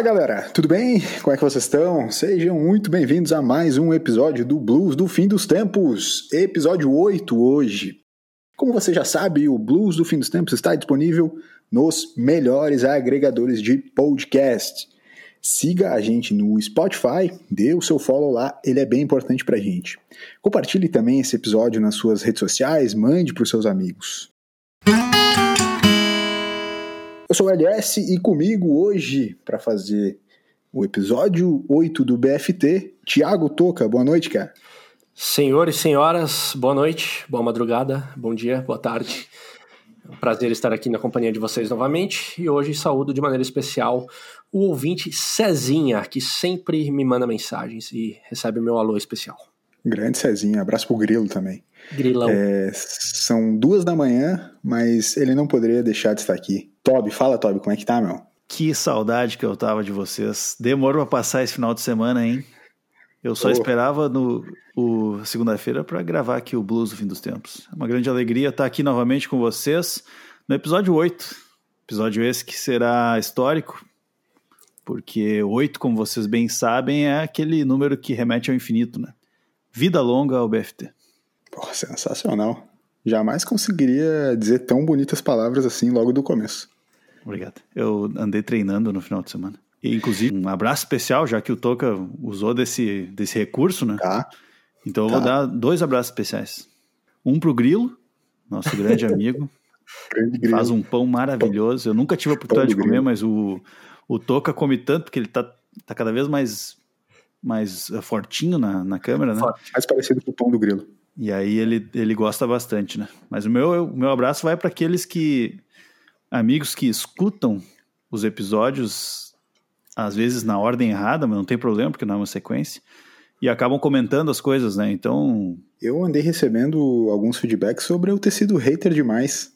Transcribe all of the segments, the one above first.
Fala galera, tudo bem? Como é que vocês estão? Sejam muito bem-vindos a mais um episódio do Blues do Fim dos Tempos, episódio 8 hoje. Como você já sabe, o Blues do Fim dos Tempos está disponível nos melhores agregadores de podcast. Siga a gente no Spotify, dê o seu follow lá, ele é bem importante pra gente. Compartilhe também esse episódio nas suas redes sociais, mande para os seus amigos. Eu sou o LS e comigo hoje, para fazer o episódio 8 do BFT, Tiago Toca. Boa noite, cara. Senhores e senhoras, boa noite, boa madrugada, bom dia, boa tarde. É um prazer estar aqui na companhia de vocês novamente e hoje saúdo de maneira especial o ouvinte Cezinha, que sempre me manda mensagens e recebe meu alô especial. Grande Cezinha, abraço pro Grilo também. Grilão. É, são duas da manhã, mas ele não poderia deixar de estar aqui. Toby, fala, Toby, como é que tá, meu? Que saudade que eu tava de vocês. Demorou pra passar esse final de semana, hein? Eu só oh. esperava no o segunda-feira para gravar aqui o Blues do Fim dos Tempos. É uma grande alegria estar aqui novamente com vocês no episódio 8. Episódio esse que será histórico, porque 8, como vocês bem sabem, é aquele número que remete ao infinito, né? Vida longa ao BFT. Porra, sensacional. Jamais conseguiria dizer tão bonitas palavras assim logo do começo. Obrigado. Eu andei treinando no final de semana. E, inclusive, um abraço especial, já que o Toca usou desse, desse recurso, né? Tá. Então eu tá. vou dar dois abraços especiais. Um pro Grilo, nosso grande amigo. grande grilo. Faz um pão maravilhoso. Eu nunca tive a oportunidade de comer, grilo. mas o, o Toca come tanto, porque ele tá, tá cada vez mais, mais eh, fortinho na, na câmera, né? Mais parecido com o pão do grilo. E aí ele, ele gosta bastante, né? Mas o meu, o meu abraço vai para aqueles que. amigos que escutam os episódios, às vezes na ordem errada, mas não tem problema, porque não é uma sequência. E acabam comentando as coisas, né? Então. Eu andei recebendo alguns feedbacks sobre eu ter sido hater demais.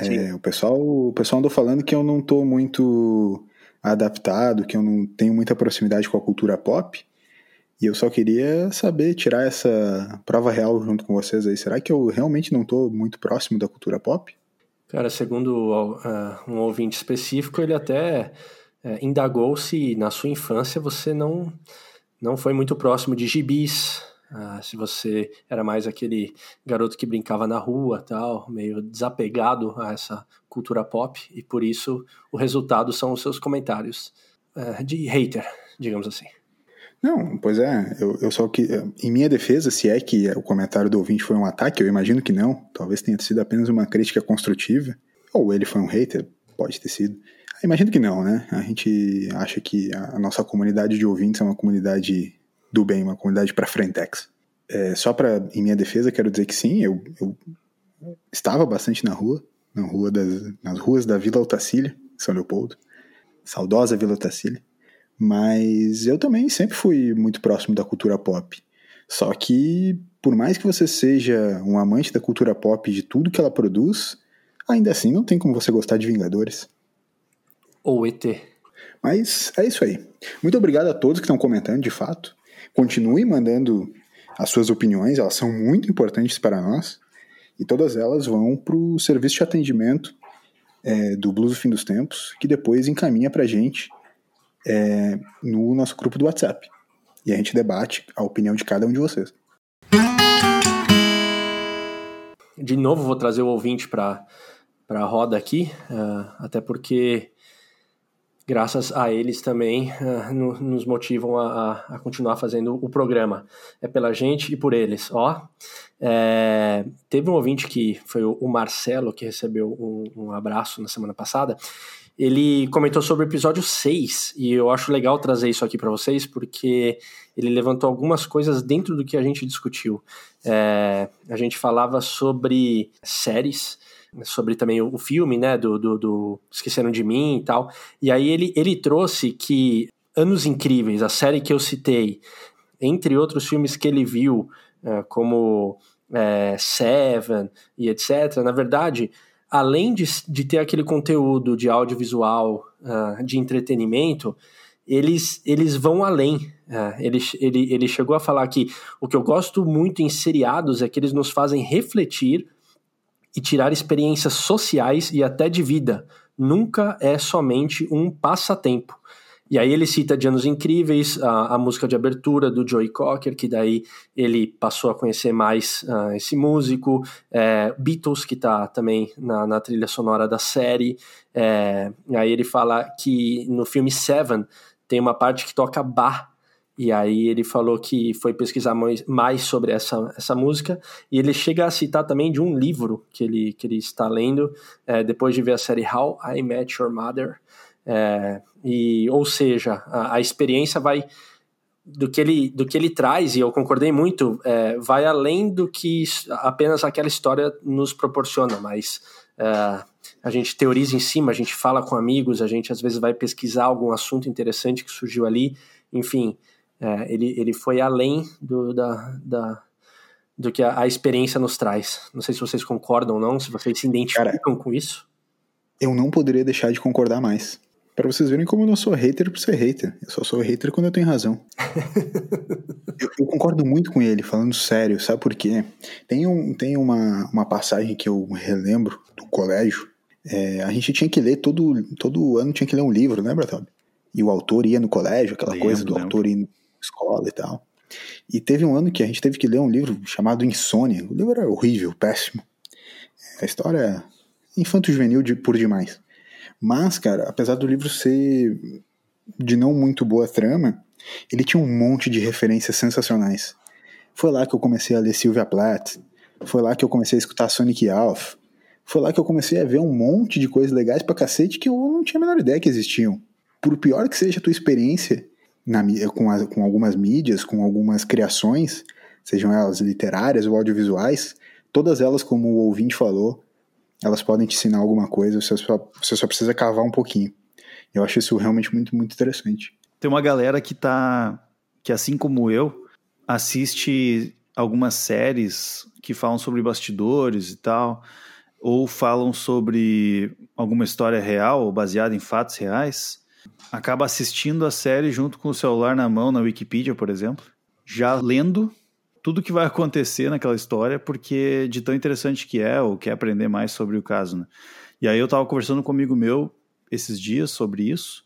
É, o, pessoal, o pessoal andou falando que eu não tô muito adaptado, que eu não tenho muita proximidade com a cultura pop. E eu só queria saber, tirar essa prova real junto com vocês aí. Será que eu realmente não estou muito próximo da cultura pop? Cara, segundo uh, um ouvinte específico, ele até uh, indagou se na sua infância você não, não foi muito próximo de gibis, uh, se você era mais aquele garoto que brincava na rua, tal, meio desapegado a essa cultura pop, e por isso o resultado são os seus comentários de hater, digamos assim. Não, pois é, eu, eu só que, em minha defesa, se é que o comentário do ouvinte foi um ataque, eu imagino que não, talvez tenha sido apenas uma crítica construtiva, ou ele foi um hater, pode ter sido. Imagino que não, né? A gente acha que a nossa comunidade de ouvintes é uma comunidade do bem, uma comunidade para frentex. É, só para em minha defesa, quero dizer que sim, eu, eu estava bastante na rua, na rua das, nas ruas da Vila Otacília, São Leopoldo, saudosa Vila Otacília. Mas eu também sempre fui muito próximo da cultura pop. Só que, por mais que você seja um amante da cultura pop e de tudo que ela produz, ainda assim não tem como você gostar de Vingadores. Ou ET. Mas é isso aí. Muito obrigado a todos que estão comentando, de fato. Continue mandando as suas opiniões, elas são muito importantes para nós. E todas elas vão para o serviço de atendimento é, do Blues do Fim dos Tempos, que depois encaminha para a gente é, no nosso grupo do WhatsApp. E a gente debate a opinião de cada um de vocês. De novo, vou trazer o ouvinte para a roda aqui, uh, até porque graças a eles também uh, no, nos motivam a, a, continuar fazendo o programa. É pela gente e por eles. Ó, é, teve um ouvinte que foi o Marcelo que recebeu um, um abraço na semana passada ele comentou sobre o episódio 6, e eu acho legal trazer isso aqui para vocês, porque ele levantou algumas coisas dentro do que a gente discutiu. É, a gente falava sobre séries, sobre também o, filme, né, do, do, do, Esqueceram de Mim e tal, e aí ele, ele trouxe que Anos Incríveis, a série que eu citei, entre outros filmes que ele viu, é, como é, Seven e etc., na verdade além de, de ter aquele conteúdo de audiovisual, uh, de entretenimento, eles, eles vão além. Uh, ele, ele, ele chegou a falar que o que eu gosto muito em seriados é que eles nos fazem refletir e tirar experiências sociais e até de vida. Nunca é somente um passatempo. E aí ele cita de Anos Incríveis, a, a música de abertura do Joey Cocker, que daí ele passou a conhecer mais uh, esse músico, é, Beatles, que está também na, na, trilha sonora da série. É, aí ele fala que no filme Seven tem uma parte que toca Bach, e aí ele falou que foi pesquisar mais sobre essa, essa música e ele chega a citar também de um livro que ele, que ele está lendo é, depois de ver a série How I Met Your Mother. É, e, ou seja, a, a, experiência vai do que ele do que ele traz e eu concordei muito é, vai além do que apenas aquela história nos proporciona, mas é, a gente teoriza em cima, a gente fala com amigos, a gente às vezes vai pesquisar algum assunto interessante que surgiu ali, enfim é, ele, ele foi além do, da, da, do que a, a, experiência nos traz. Não sei se vocês concordam ou não, se vocês se identificam Cara, com isso. Eu não poderia deixar de concordar mais. Para vocês verem como eu não sou hater por ser hater. Eu só sou hater quando eu tenho razão. eu, eu, concordo muito com ele, falando sério, sabe por quê? Tem, um, tem uma, uma passagem que eu relembro do colégio. É, a gente tinha que ler todo, todo ano, tinha que ler um livro, lembra, Toby? E o autor ia no colégio, aquela lembro, coisa do lembro. autor ir escola e tal. E teve um ano que a gente teve que ler um livro chamado Insônia. O livro era horrível, péssimo. A história é infanto-juvenil de, por demais. Mas, cara, apesar do livro ser de não muito boa trama, ele tinha um monte de referências sensacionais. Foi lá que eu comecei a ler Sylvia Plath. Foi lá que eu comecei a escutar Sonic Youth. Foi lá que eu comecei a ver um monte de coisas legais pra cacete que eu não tinha a menor ideia que existiam. Por pior que seja a tua experiência, na, com, com algumas mídias, com algumas criações, sejam elas literárias ou audiovisuais, todas elas, como o ouvinte falou, elas podem te ensinar alguma coisa, você só, você só precisa cavar um pouquinho. Eu acho isso realmente muito, muito interessante. Tem uma galera que tá, que assim como eu, assiste algumas séries que falam sobre bastidores e tal, ou falam sobre alguma história real ou baseada em fatos reais, acaba assistindo a série junto com o celular na mão, na Wikipedia, por exemplo, já lendo tudo que vai acontecer naquela história, porque de tão interessante que é, ou quer aprender mais sobre o caso, né? E aí eu estava conversando com um amigo meu esses dias sobre isso,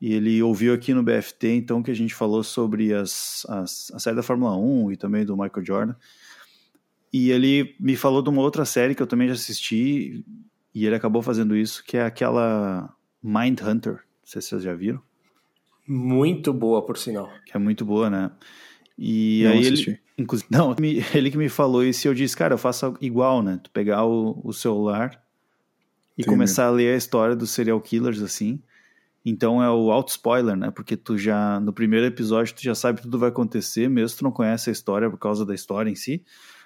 e ele ouviu aqui no BFT, então, que a gente falou sobre as, as, a série da Fórmula 1 e também do Michael Jordan, e ele me falou de uma outra série que eu também já assisti, e ele acabou fazendo isso, que é aquela Mind Hunter, não sei se vocês já viram. Muito boa, por sinal. Que é muito boa, né? E não aí assisti. ele. Inclusive, não, ele que me falou isso e eu disse, cara, eu faço igual, né? Tu pegar o, o celular e Sim, começar a ler a história dos serial killers assim. Então é o auto spoiler, né? Porque tu já no primeiro episódio tu já sabe tudo vai acontecer, mesmo tu não conhece a história por causa da história em si,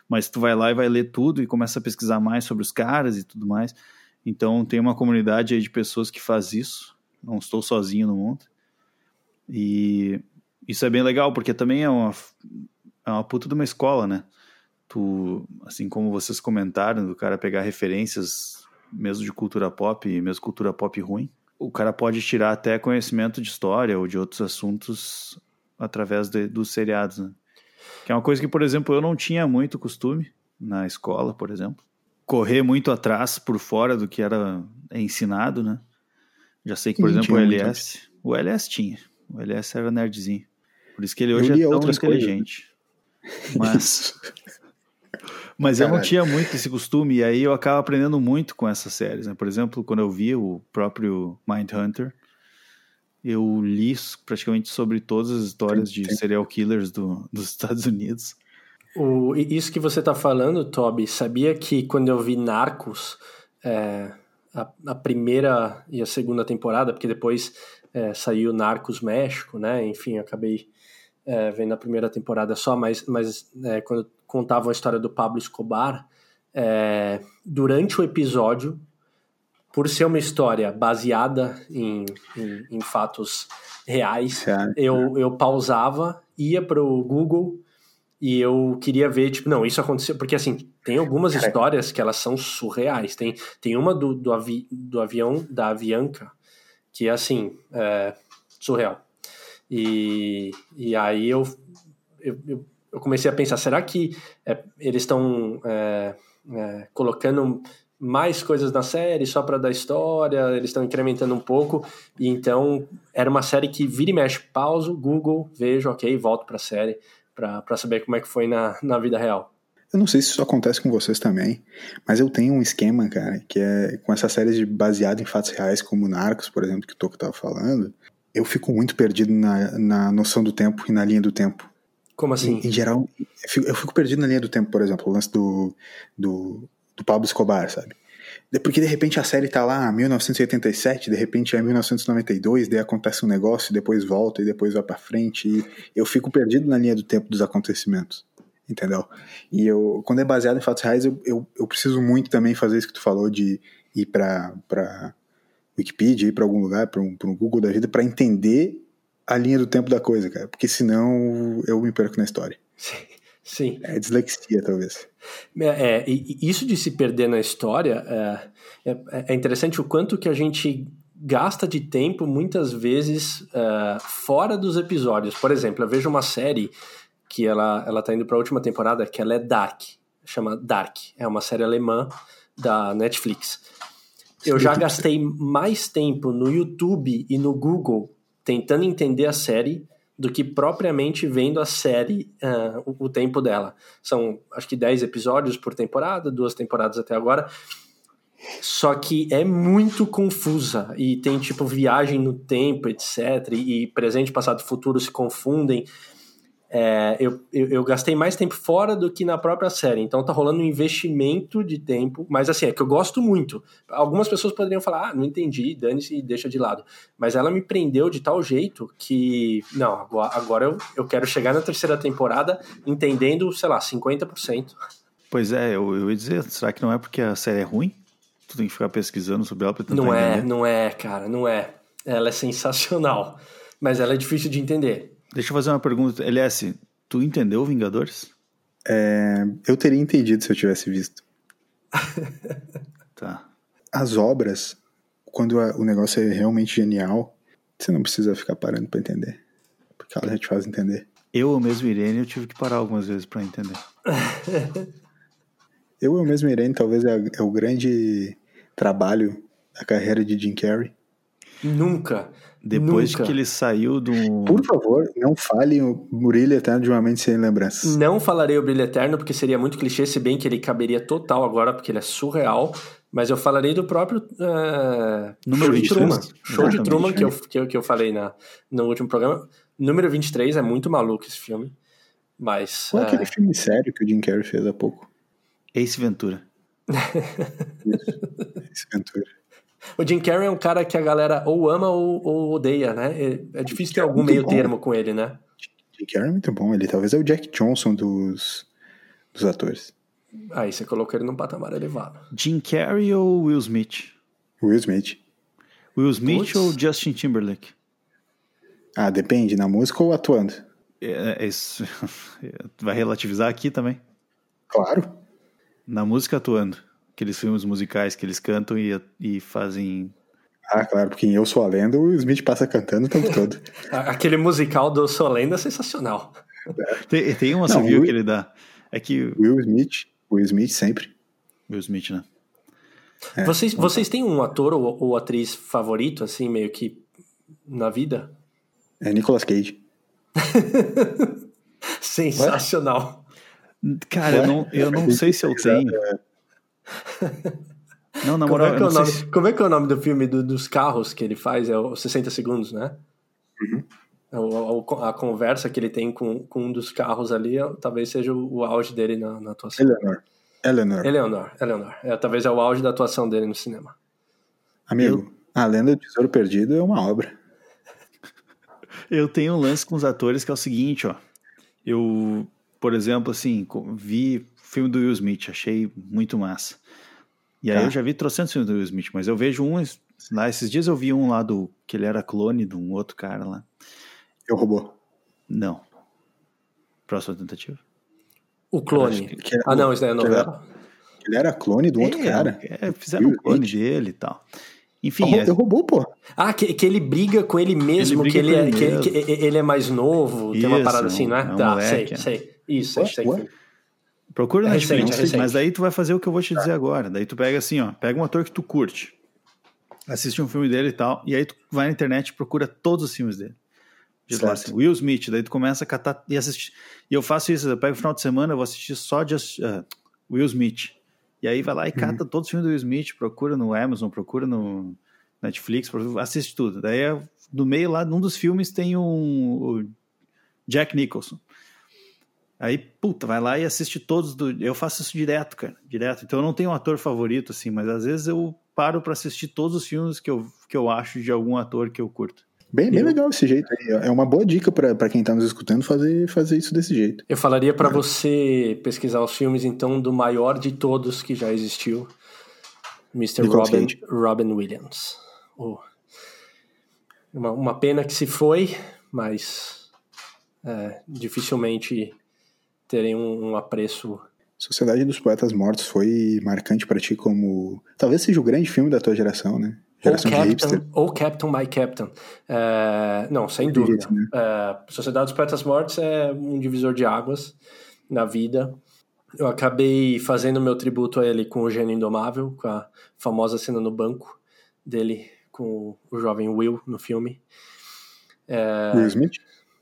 mas tu vai lá e vai ler tudo e começa a pesquisar mais sobre os caras e tudo mais. Então tem uma comunidade aí de pessoas que faz isso não estou sozinho no mundo. E isso é bem legal, porque também é uma, é uma puta de uma escola, né? Tu, assim como vocês comentaram, do cara pegar referências mesmo de cultura pop, mesmo cultura pop ruim, o cara pode tirar até conhecimento de história ou de outros assuntos através de, dos seriados, né? Que é uma coisa que, por exemplo, eu não tinha muito costume na escola, por exemplo. Correr muito atrás, por fora do que era ensinado, né? Já sei que, por exemplo, o LS. O LS tinha. O LS era nerdzinho. Por isso que ele hoje é tão inteligente. Coisas. Mas. Mas Caralho. eu não tinha muito esse costume, e aí eu acabo aprendendo muito com essas séries. Né? Por exemplo, quando eu vi o próprio Mindhunter, eu li praticamente sobre todas as histórias de serial killers do, dos Estados Unidos. O, isso que você está falando, Toby, sabia que quando eu vi Narcos, é, a, a, primeira e a segunda temporada, porque depois é, saiu Narcos México, né? Enfim, acabei é, vendo a primeira temporada só, mas, mas é, quando contavam a história do Pablo Escobar, é, durante o episódio, por ser uma história baseada em, em, em fatos reais, eu, eu pausava, ia para o Google e eu queria ver, tipo, não, isso aconteceu. Porque, assim, tem algumas histórias que elas são surreais. Tem, tem uma do, do, avi, do avião, da Avianca, que é, assim, é, surreal. E, e aí eu, eu, eu comecei a pensar, será que é, eles estão é, é, colocando mais coisas na série só para dar história, eles estão incrementando um pouco, e então era uma série que vira e mexe, pauso, Google, vejo, ok, volto para a série para saber como é que foi na, na vida real. Eu não sei se isso acontece com vocês também, mas eu tenho um esquema, cara, que é com essas séries de, baseado em fatos reais, como Narcos, por exemplo, que o Toco tava falando, eu fico muito perdido na, na noção do tempo e na linha do tempo. Como assim? Em, em geral, eu fico, eu fico, perdido na linha do tempo, por exemplo, o lance do, do, do Pablo Escobar, sabe? Porque de repente a série tá lá, 1987, de repente é 1992, daí acontece um negócio, depois volta e depois vai para frente. E eu fico perdido na linha do tempo dos acontecimentos entendeu? E eu, quando é baseado em fatos reais, eu, eu, eu preciso muito também fazer isso que tu falou de ir para para Wikipedia, ir para algum lugar, para um, um Google da vida, para entender a linha do tempo da coisa, cara, porque senão eu me perco na história. Sim. É dislexia, talvez. É, é, isso de se perder na história é, é, é, interessante o quanto que a gente gasta de tempo muitas vezes uh, fora dos episódios. Por exemplo, eu vejo uma série que ela, ela tá indo para a última temporada, que ela é Dark, chama Dark, é uma série alemã da Netflix. Eu já gastei mais tempo no YouTube e no Google tentando entender a série do que propriamente vendo a série uh, o, o, tempo dela. São, acho que 10 episódios por temporada, duas temporadas até agora. Só que é muito confusa e tem tipo viagem no tempo, etc. E, e presente, passado e futuro se confundem. É, eu, eu, eu, gastei mais tempo fora do que na própria série, então tá rolando um investimento de tempo, mas assim, é que eu gosto muito. Algumas pessoas poderiam falar, ah, não entendi, dane-se e deixa de lado. Mas ela me prendeu de tal jeito que, não, agora, agora eu, eu quero chegar na terceira temporada entendendo, sei lá, 50%. Pois é, eu, eu ia dizer, será que não é porque a série é ruim? Tu tem que ficar pesquisando sobre ela pra tentar Não é, não é, cara, não é. Ela é sensacional, mas ela é difícil de entender. Deixa eu fazer uma pergunta. LS, tu entendeu Vingadores? É, eu teria entendido se eu tivesse visto. tá. As obras, quando o negócio é realmente genial, você não precisa ficar parando para entender. Porque ela já te faz entender. Eu, eu mesmo, Irene, eu tive que parar algumas vezes para entender. eu, eu mesmo, Irene, talvez é, é o grande trabalho da carreira de Jim Carrey. Nunca. Depois Nunca. que ele saiu do. Por favor, não fale o Brilho Eterno de uma mente sem lembranças. Não falarei o Brilho Eterno, porque seria muito clichê, se bem que ele caberia total agora, porque ele é surreal. Mas eu falarei do próprio uh, Número Show 23. de Truman. Show de. Truman, que eu, que, eu, que eu falei na, no último programa. Número 23 é muito maluco esse filme. Mas. Qual é uh, aquele filme sério que o Jim Carrey fez há pouco? Ace Ventura. Esse Ventura. O Jim Carrey é um cara que a galera ou ama ou, ou odeia, né? É, é difícil ter é algum muito meio bom. termo com ele, né? Jim Carrey é muito bom. Ele talvez é o Jack Johnson dos, dos atores. Aí você colocou ele num patamar elevado. Jim Carrey ou Will Smith? Will Smith. Will Smith Putz. ou Justin Timberlake? Ah, depende, na música ou atuando? É, é isso. Vai relativizar aqui também. Claro. Na música atuando. Aqueles filmes musicais que eles cantam e, e fazem. Ah, claro, porque em Eu Sou a Lenda o Will Smith passa cantando o tempo todo. A- Aquele musical do Solenda é sensacional. Tem, tem viu Will- que ele dá. É que. Will Smith, Will Smith sempre. Will Smith, né? É, vocês, vocês têm um ator ou, ou atriz favorito, assim, meio que na vida? É Nicolas Cage. Sensacional. Cara, eu Ué? não, eu não sei se eu tenho. Não, na Como moral, é, que eu é o não nome, se- como é que é o nome do filme do- dos carros que ele faz? É o 60 segundos, né? Uhum. É o- o- a conversa que ele tem com, com um dos carros ali é- talvez seja o, o auge dele na, na atuação. Eleanor. Eleanor. Eleanor, Eleanor. É, talvez é o auge da atuação dele no cinema. Amigo, A Lenda do Tesouro Perdido é uma obra. Eu tenho um lance com os atores que é o seguinte, ó. Eu, por exemplo, assim, vi filme do Will Smith, achei muito massa. E aí Tá. eu já vi trocentos filmes do Will Smith, mas eu vejo um lá, esses dias eu vi um lá do, que ele era clone de um outro cara lá. Eu robô. Não. Próxima tentativa. O clone. Que era- Ah, não, isso daí é que novela. Ele era clone do outro é, cara. é, fizeram um clone Smith. dele e tal. Enfim, Eu, é- eu robô, pô. Ah, que, que ele briga com ele mesmo, Ele que, ele é, ele que, que ele é mais novo, tem uma Isso, parada assim, não é? é um tá, moleque, sei, é. sei. Isso, sei. ué? Procura é na Netflix, recente, é mas daí tu vai fazer o que eu vou te dizer agora. Daí tu pega assim, ó, pega um ator que tu curte, assiste um filme dele e tal, e aí tu vai na internet e procura todos os filmes dele. Diz lá assim, Will Smith, daí tu começa a catar e assistir. E eu faço isso, eu pego o final de semana, eu vou assistir só de uh, Will Smith. E aí vai lá e cata uhum. todos os filmes do Will Smith, procura no Amazon, procura no Netflix, assiste tudo. Daí no meio lá, num dos filmes tem um o Jack Nicholson. Aí, puta, vai lá e assiste todos do. Eu faço isso direto, cara. Direto. Então eu não tenho um ator favorito, assim, mas às vezes eu paro para assistir todos os filmes que eu, que eu acho de algum ator que eu curto. Bem, bem eu... legal esse jeito aí. É uma boa dica para quem tá nos escutando fazer, fazer isso desse jeito. Eu falaria para é. você pesquisar os filmes, então, do maior de todos que já existiu, Mr. Robin, Robin Williams. Oh. Uma, uma pena que se foi, mas é, dificilmente terem um, um apreço Sociedade dos Poetas Mortos foi marcante para ti como. Talvez seja o grande filme da tua geração, né? Geração ou Captain, ou Captain My Captain. É, não, sem dúvida. Né? É, Sociedade dos Poetas Mortos é um divisor de águas na vida. Eu acabei fazendo meu tributo a ele com o Gênio Indomável, com a famosa cena no banco dele com o jovem Will no filme. É... Will Smith?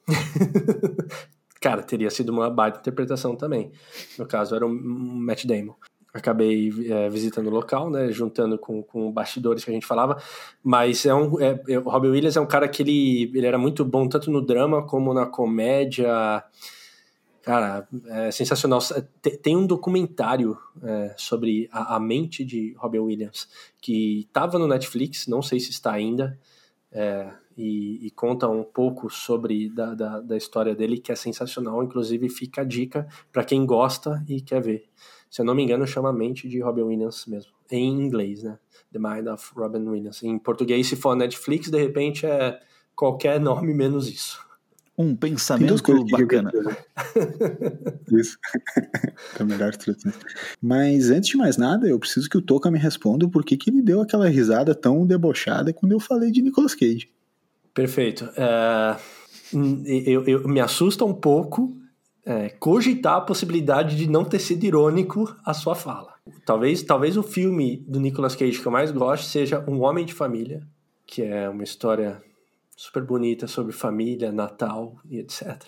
Cara, teria sido uma baita interpretação também. No caso, era um Matt Damon. Acabei é, visitando o local, né, juntando com, com bastidores que a gente falava, mas é um, é, é, o Robin Williams é um cara que ele, ele era muito bom tanto no drama como na comédia, Cara, é sensacional. Tem um documentário é, sobre a, a, mente de Robin Williams que estava no Netflix, não sei se está ainda, é, e, e, conta um pouco sobre da, da, da, história dele, que é sensacional. Inclusive, fica a dica para quem gosta e quer ver. Se eu não me engano, chama Mente de Robin Williams mesmo, em inglês, né? The Mind of Robin Williams. Em português, se for Netflix, de repente é qualquer nome menos isso. Um pensamento bacana. Isso. é melhor tradução. Mas antes de mais nada, eu preciso que o Toca me responda por que, que ele deu aquela risada tão debochada quando eu falei de Nicolas Cage. Perfeito. Uh, eu, eu, me assusta um pouco é, cogitar a possibilidade de não ter sido irônico a sua fala. Talvez, talvez o filme do Nicolas Cage que eu mais gosto seja Um Homem de Família, que é uma história super bonita sobre família, Natal e etc.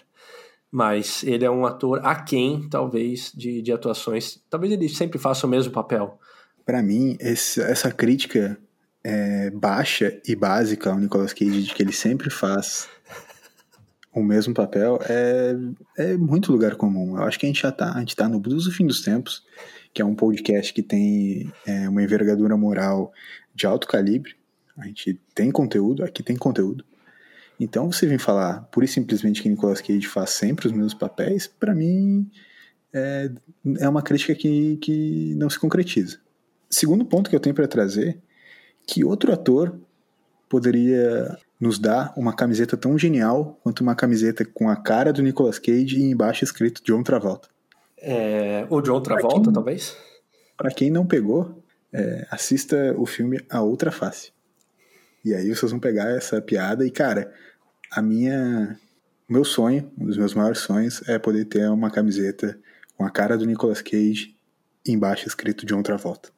Mas ele é um ator aquém, talvez, de, de atuações. Talvez ele sempre faça o mesmo papel. Para mim, esse, essa crítica é, baixa e básica ao Nicolas Cage, de que ele sempre faz o mesmo papel, é, é muito lugar comum. Eu acho que a gente já tá, a gente tá no Blues do Fim dos Tempos, que é um podcast que tem é, uma envergadura moral de alto calibre. A gente tem conteúdo, aqui tem conteúdo. Então você vem falar pura e simplesmente que Nicolas Cage faz sempre os mesmos papéis, para mim é, é uma crítica que, que não se concretiza. Segundo ponto que eu tenho para trazer, que outro ator poderia nos dar uma camiseta tão genial quanto uma camiseta com a cara do Nicolas Cage e embaixo escrito John Travolta? É, o John Travolta, quem, talvez? Para quem não pegou, é, assista o filme A Outra Face. E aí vocês vão pegar essa piada e, cara, a minha. Meu sonho, um dos meus maiores sonhos, é poder ter uma camiseta com a cara do Nicolas Cage e embaixo escrito John Travolta.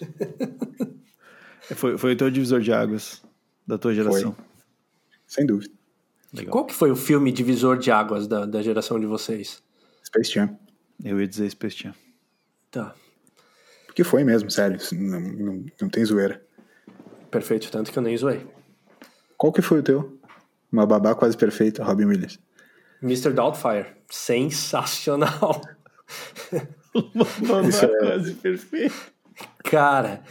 foi, foi o teu divisor de águas da tua geração. Foi. Sem dúvida. Legal. Qual que foi o filme divisor de águas da, da geração de vocês? Space Jam. Eu ia dizer Space Jam. Tá. Porque foi mesmo, sério. Não, não, não tem zoeira. Perfeito, tanto que eu nem zoei. Qual que foi o teu? Uma babá quase perfeita, Robin Williams. Mr. Doubtfire. Sensacional. Uma babá é... quase perfeita. Cara,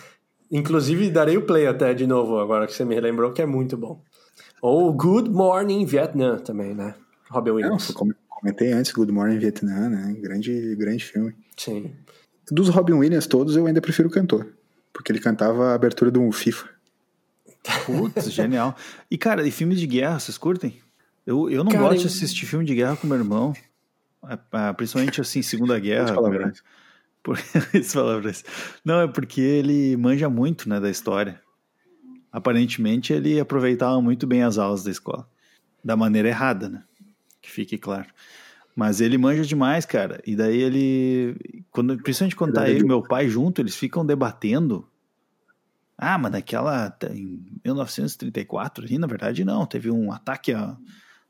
inclusive darei o play até de novo agora que você me lembrou que é muito bom. Ou Good Morning Vietnam também, né? Robin Williams. Não, comentei antes Good Morning Vietnam, né? Grande, grande filme. Sim. Dos Robin Williams todos, eu ainda prefiro o cantor. Porque ele cantava a abertura do FIFA. Putz, genial. E, cara, e filmes de guerra, vocês curtem? Eu, eu não cara, gosto de assistir filme de guerra com meu irmão. É, é, principalmente, assim, Segunda Guerra. Por essas palavras. Não, é porque ele manja muito, né, da história. Aparentemente, ele aproveitava muito bem as aulas da escola. Da maneira errada, né? Que fique claro. Mas ele manja demais, cara. E daí ele. Quando, principalmente quando tá ele e meu pai junto, eles ficam debatendo. Ah, mas naquela. Em 1934, ali, na verdade, não. Teve um ataque a,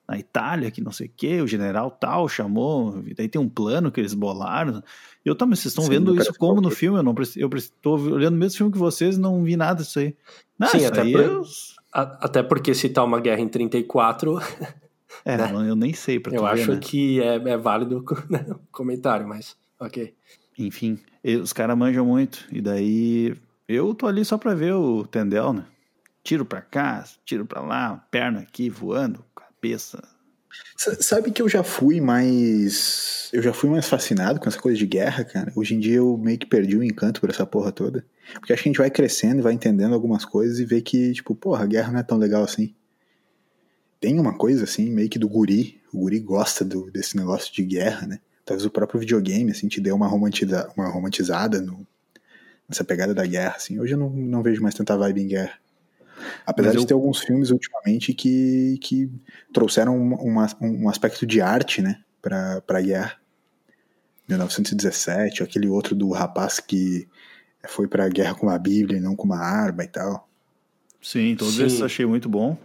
na Itália, que não sei o quê, o general tal chamou, daí tem um plano que eles bolaram. Eu, mas vocês estão vendo isso como no filme? Eu não eu estou olhando o mesmo filme que vocês e não vi nada disso aí. Não, Sim, até, por, eu... até porque se tá uma guerra em 34. É, né? eu nem sei pra Eu acho né? que é, é válido né, o comentário, mas ok. Enfim, os caras manjam muito, e daí eu tô ali só pra ver o Tendel, né? Tiro pra cá, tiro pra lá, perna aqui voando, cabeça. Sabe que eu já fui mais. Eu já fui mais fascinado com essa coisa de guerra, cara. Hoje em dia eu meio que perdi o encanto por essa porra toda. Porque acho que a gente vai crescendo e vai entendendo algumas coisas e vê que, tipo, porra, a guerra não é tão legal assim. Tem uma coisa assim, meio que do guri. O guri gosta do, desse negócio de guerra, né? Talvez o próprio videogame, assim, te dê uma, romantiza, uma romantizada no, nessa pegada da guerra, assim. Hoje eu não, não vejo mais tanta vibe em guerra. Apesar Mas de eu... ter alguns filmes ultimamente que, que trouxeram uma, um aspecto de arte, né, pra, pra guerra. 1917, aquele outro do rapaz que foi pra guerra com uma bíblia e não com uma arma e tal. Sim, todos Sim. esses achei muito bom.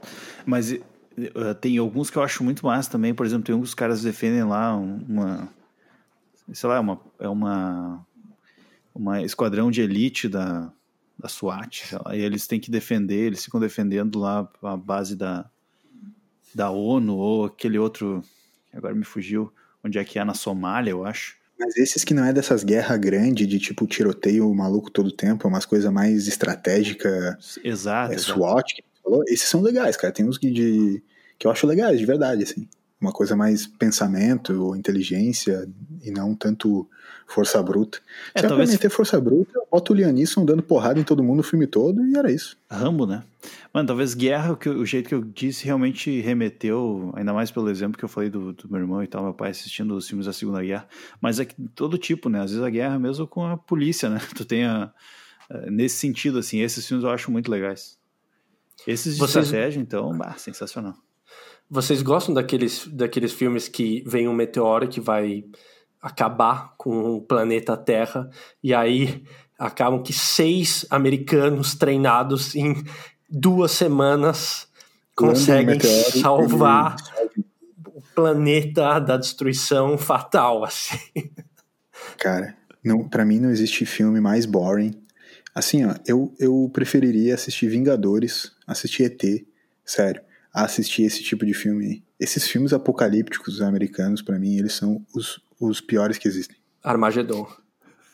Mas uh, tem alguns que eu acho muito massa também. Por exemplo, tem uns caras defendem lá uma... Sei lá, uma, é uma... Uma esquadrão de elite da, da SWAT. E eles têm que defender, eles ficam defendendo lá a base da, da ONU ou aquele outro, agora me fugiu, onde é que é na Somália, eu acho. Mas esses que não é dessas guerras grandes de tipo tiroteio maluco todo tempo, é umas coisas mais estratégicas. Exato. É, SWAT, falou, esses são legais, cara. Tem uns que, de, que eu acho legais, de verdade, assim. Uma coisa mais pensamento ou inteligência e não tanto força bruta. É, Se é talvez... pra meter força bruta, eu boto o Lianisson dando porrada em todo mundo o filme todo e era isso. Rambo, né? Mano, talvez Guerra, que, o jeito que eu disse, realmente remeteu, ainda mais pelo exemplo que eu falei do, do meu irmão e tal, meu pai assistindo os filmes da Segunda Guerra, mas é que todo tipo, né? Às vezes a guerra mesmo com a polícia, né? Tu tem a, nesse sentido, assim, esses filmes eu acho muito legais. Esses de Vocês... estratégia, então, bah, sensacional. Vocês gostam daqueles, daqueles filmes que vem um meteoro que vai acabar com o planeta Terra e aí acabam que seis americanos treinados em duas semanas conseguem salvar o planeta da destruição fatal assim. Cara, não, para mim não existe filme mais boring. Assim, ó, eu, eu preferiria assistir Vingadores, assistir ET, sério, a assistir esse tipo de filme. Esses filmes apocalípticos americanos, para mim, eles são os os piores que existem. Armagedon.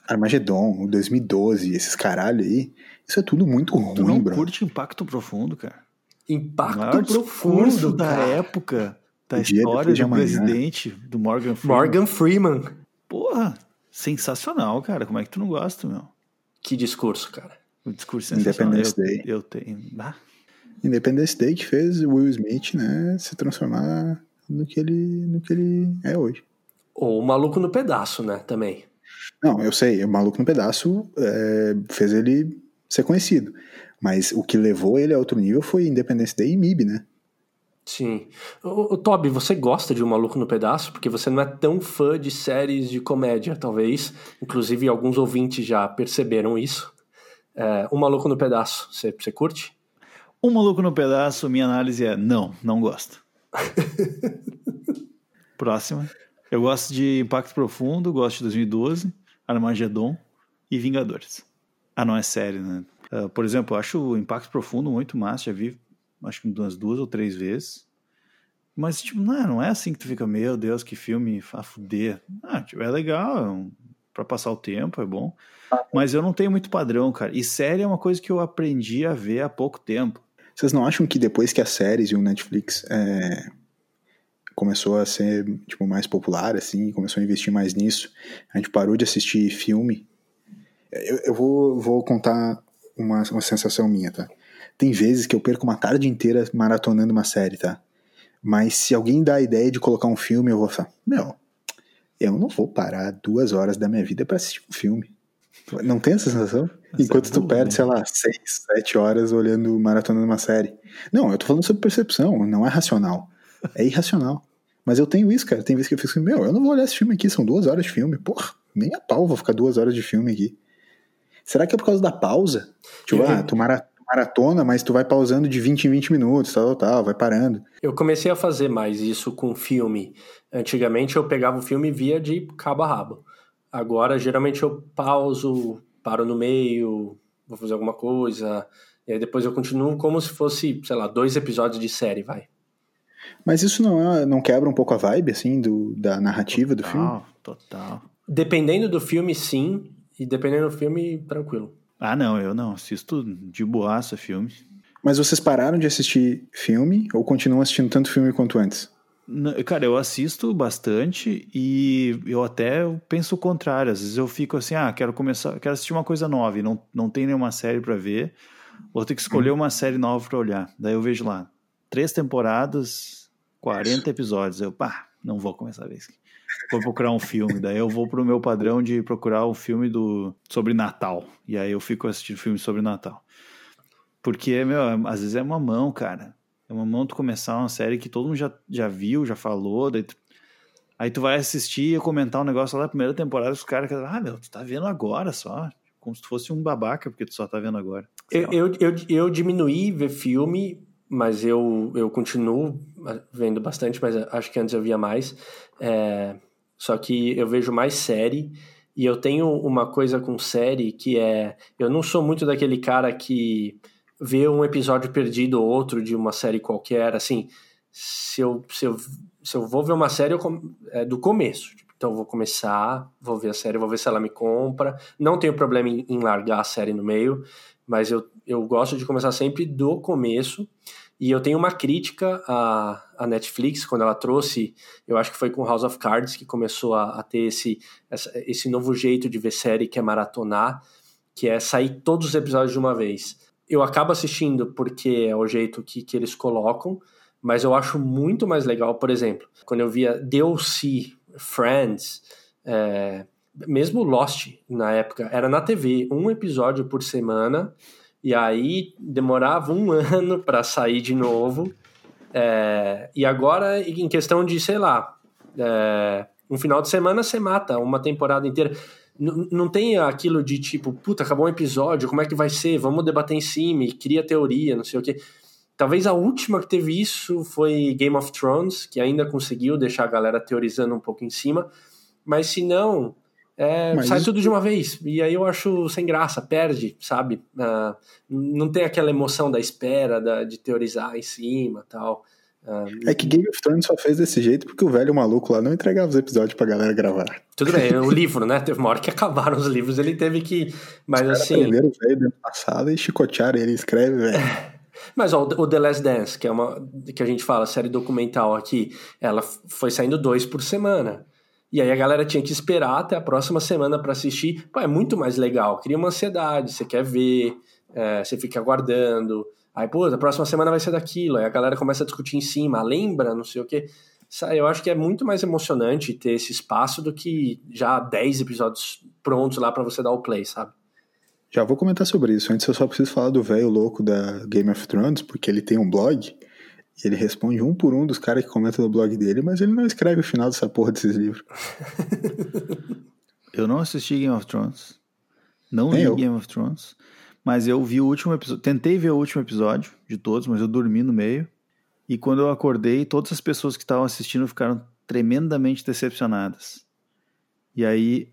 Armagedon, 2012, esses caralho aí. Isso é tudo muito ruim, tu não bro. curte Impacto Profundo, cara. Impacto Profundo da cara. época da história de do presidente, do Morgan Freeman. Morgan Freeman. Porra, sensacional, cara. Como é que tu não gosta, meu? Que discurso, cara. O discurso Independence Day. Eu, eu tenho. Ah. Independence Day que fez o Will Smith, né, se transformar no que ele, no que ele é hoje. Ou o Maluco no Pedaço, né, também. Não, eu sei, o Maluco no Pedaço é, fez ele ser conhecido. Mas o que levou ele a outro nível foi Independence Day e MIB, né? Sim. O, o Toby, você gosta de Um Maluco no Pedaço? Porque você não é tão fã de séries de comédia, talvez. Inclusive, alguns ouvintes já perceberam isso. É, um Maluco no Pedaço, você, você curte? Um Maluco no Pedaço, minha análise é não, não gosto. Próxima. Eu gosto de Impacto Profundo, gosto de 2012, Armagedon e Vingadores. Ah, não é série, né? Uh, por exemplo, eu acho o Impacto Profundo muito massa, já vi acho que umas duas ou três vezes. Mas, tipo, não é, não é assim que tu fica, meu Deus, que filme a fuder. Ah, tipo, é legal, é um, pra passar o tempo, é bom. Mas eu não tenho muito padrão, cara. E série é uma coisa que eu aprendi a ver há pouco tempo. Vocês não acham que depois que as séries e o Netflix é, começou a ser tipo mais popular assim, começou a investir mais nisso. A gente parou de assistir filme. Eu, eu vou, vou contar uma, uma sensação minha, tá? Tem vezes que eu perco uma tarde inteira maratonando uma série, tá? Mas se alguém dá a ideia de colocar um filme, eu vou falar, meu, eu não vou parar duas horas da minha vida para assistir um filme. Não tem essa sensação? Enquanto tu perde, sei lá, seis, sete horas olhando, maratonando uma série. Não, eu tô falando sobre percepção, não é racional. É irracional. Mas eu tenho isso, cara. Tem vezes que eu fico assim, meu, eu não vou olhar esse filme aqui, são duas horas de filme. Porra, nem a pau vou ficar duas horas de filme aqui. Será que é por causa da pausa? Tipo, ah, tu maratona, mas tu vai pausando de 20 em 20 minutos, tal, tal, vai parando. Eu comecei a fazer mais isso com filme. Antigamente eu pegava o filme e via de cabo a rabo. Agora, geralmente eu pauso, paro no meio, vou fazer alguma coisa, e aí depois eu continuo como se fosse, sei lá, dois episódios de série, vai. Mas isso não, é, não quebra um pouco a vibe, assim, do, da narrativa total, do filme? Total. Dependendo do filme, sim. E dependendo do filme, tranquilo. Ah, não, eu não. Assisto de boaça filme. Mas vocês pararam de assistir filme ou continuam assistindo tanto filme quanto antes? Cara, eu assisto bastante e eu até penso o contrário. Às vezes eu fico assim, ah, quero começar, quero assistir uma coisa nova e não, não tem nenhuma série para ver. Vou ter que escolher uhum. uma série nova para olhar. Daí eu vejo lá, três temporadas, 40 episódios. Eu, pá, não vou começar a ver isso. Vou procurar um filme. Daí eu vou pro meu padrão de procurar um filme do sobre Natal. E aí eu fico assistindo filme sobre Natal. Porque, meu, às vezes é uma mão, cara. É uma mão tu começar uma série que todo mundo já, já viu, já falou, daí tu, aí tu vai assistir e comentar um negócio lá da primeira temporada, os caras, ah, meu, tu tá vendo agora só. Como se tu fosse um babaca, porque tu só tá vendo agora. Eu, eu, eu, eu, diminuí ver filme, mas eu, eu continuo vendo bastante, mas acho que antes eu via mais. É, só que eu vejo mais série. E eu tenho uma coisa com série que é. Eu não sou muito daquele cara que ver um episódio perdido ou outro de uma série qualquer, assim, se eu, se eu, se eu vou ver uma série eu, é, do começo, tipo, então vou começar, vou ver a série, vou ver se ela me compra, não tenho problema em, em largar a série no meio, mas eu, eu gosto de começar sempre do começo, e eu tenho uma crítica à, à Netflix, quando ela trouxe, eu acho que foi com House of Cards que começou a, a ter esse, essa, esse novo jeito de ver série que é maratonar, que é sair todos os episódios de uma vez eu acabo assistindo porque é o jeito que, que eles colocam, mas eu acho muito mais legal, por exemplo, quando eu via DLC, Friends, é, mesmo Lost na época, era na TV, um episódio por semana, e aí demorava um ano para sair de novo. É, e agora, em questão de, sei lá, é, um final de semana você mata uma temporada inteira não tem aquilo de tipo, puta, acabou um episódio, como é que vai ser? Vamos debater em cima, e cria teoria, não sei o quê. Talvez a última que teve isso foi Game of Thrones, que ainda conseguiu deixar a galera teorizando um pouco em cima, mas se não, é, sai isso... tudo de uma vez. E aí eu acho sem graça, perde, sabe? Uh, não tem aquela emoção da espera, da, de teorizar em cima tal. É que Game of Thrones só fez desse jeito porque o velho maluco lá não entregava os episódios pra galera gravar. Tudo bem, o livro, né? Teve uma hora que acabaram os livros, ele teve que. Mas os assim. Prenderam o velho dentro passado e chicotearam ele, escreve, velho. Mas ó, o The Last Dance, que é uma que a gente fala, série documental aqui, ela foi saindo dois por semana. E aí a galera tinha que esperar até a próxima semana para assistir. Pô, é muito mais legal, cria uma ansiedade, você quer ver, é, você fica aguardando. Aí, pô, a próxima semana vai ser daquilo. Aí a galera começa a discutir em cima, lembra, não sei o quê. Eu acho que é muito mais emocionante ter esse espaço do que já 10 episódios prontos lá para você dar o play, sabe? Já vou comentar sobre isso. Antes eu só preciso falar do velho louco da Game of Thrones, porque ele tem um blog e ele responde um por um dos caras que comentam no blog dele, mas ele não escreve o final dessa porra desses livros. eu não assisti Game of Thrones. Não li Game of Thrones. Mas eu vi o último episódio. Tentei ver o último episódio de todos, mas eu dormi no meio. E quando eu acordei, todas as pessoas que estavam assistindo ficaram tremendamente decepcionadas. E aí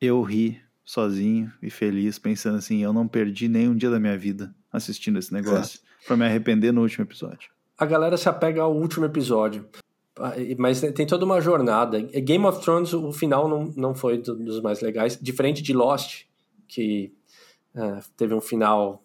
eu ri sozinho e feliz, pensando assim: eu não perdi nem um dia da minha vida assistindo esse negócio, para me arrepender no último episódio. A galera se apega ao último episódio. Ah, mas tem toda uma jornada. Game of Thrones, o final não, não foi dos mais legais. Diferente de Lost, que é, teve um final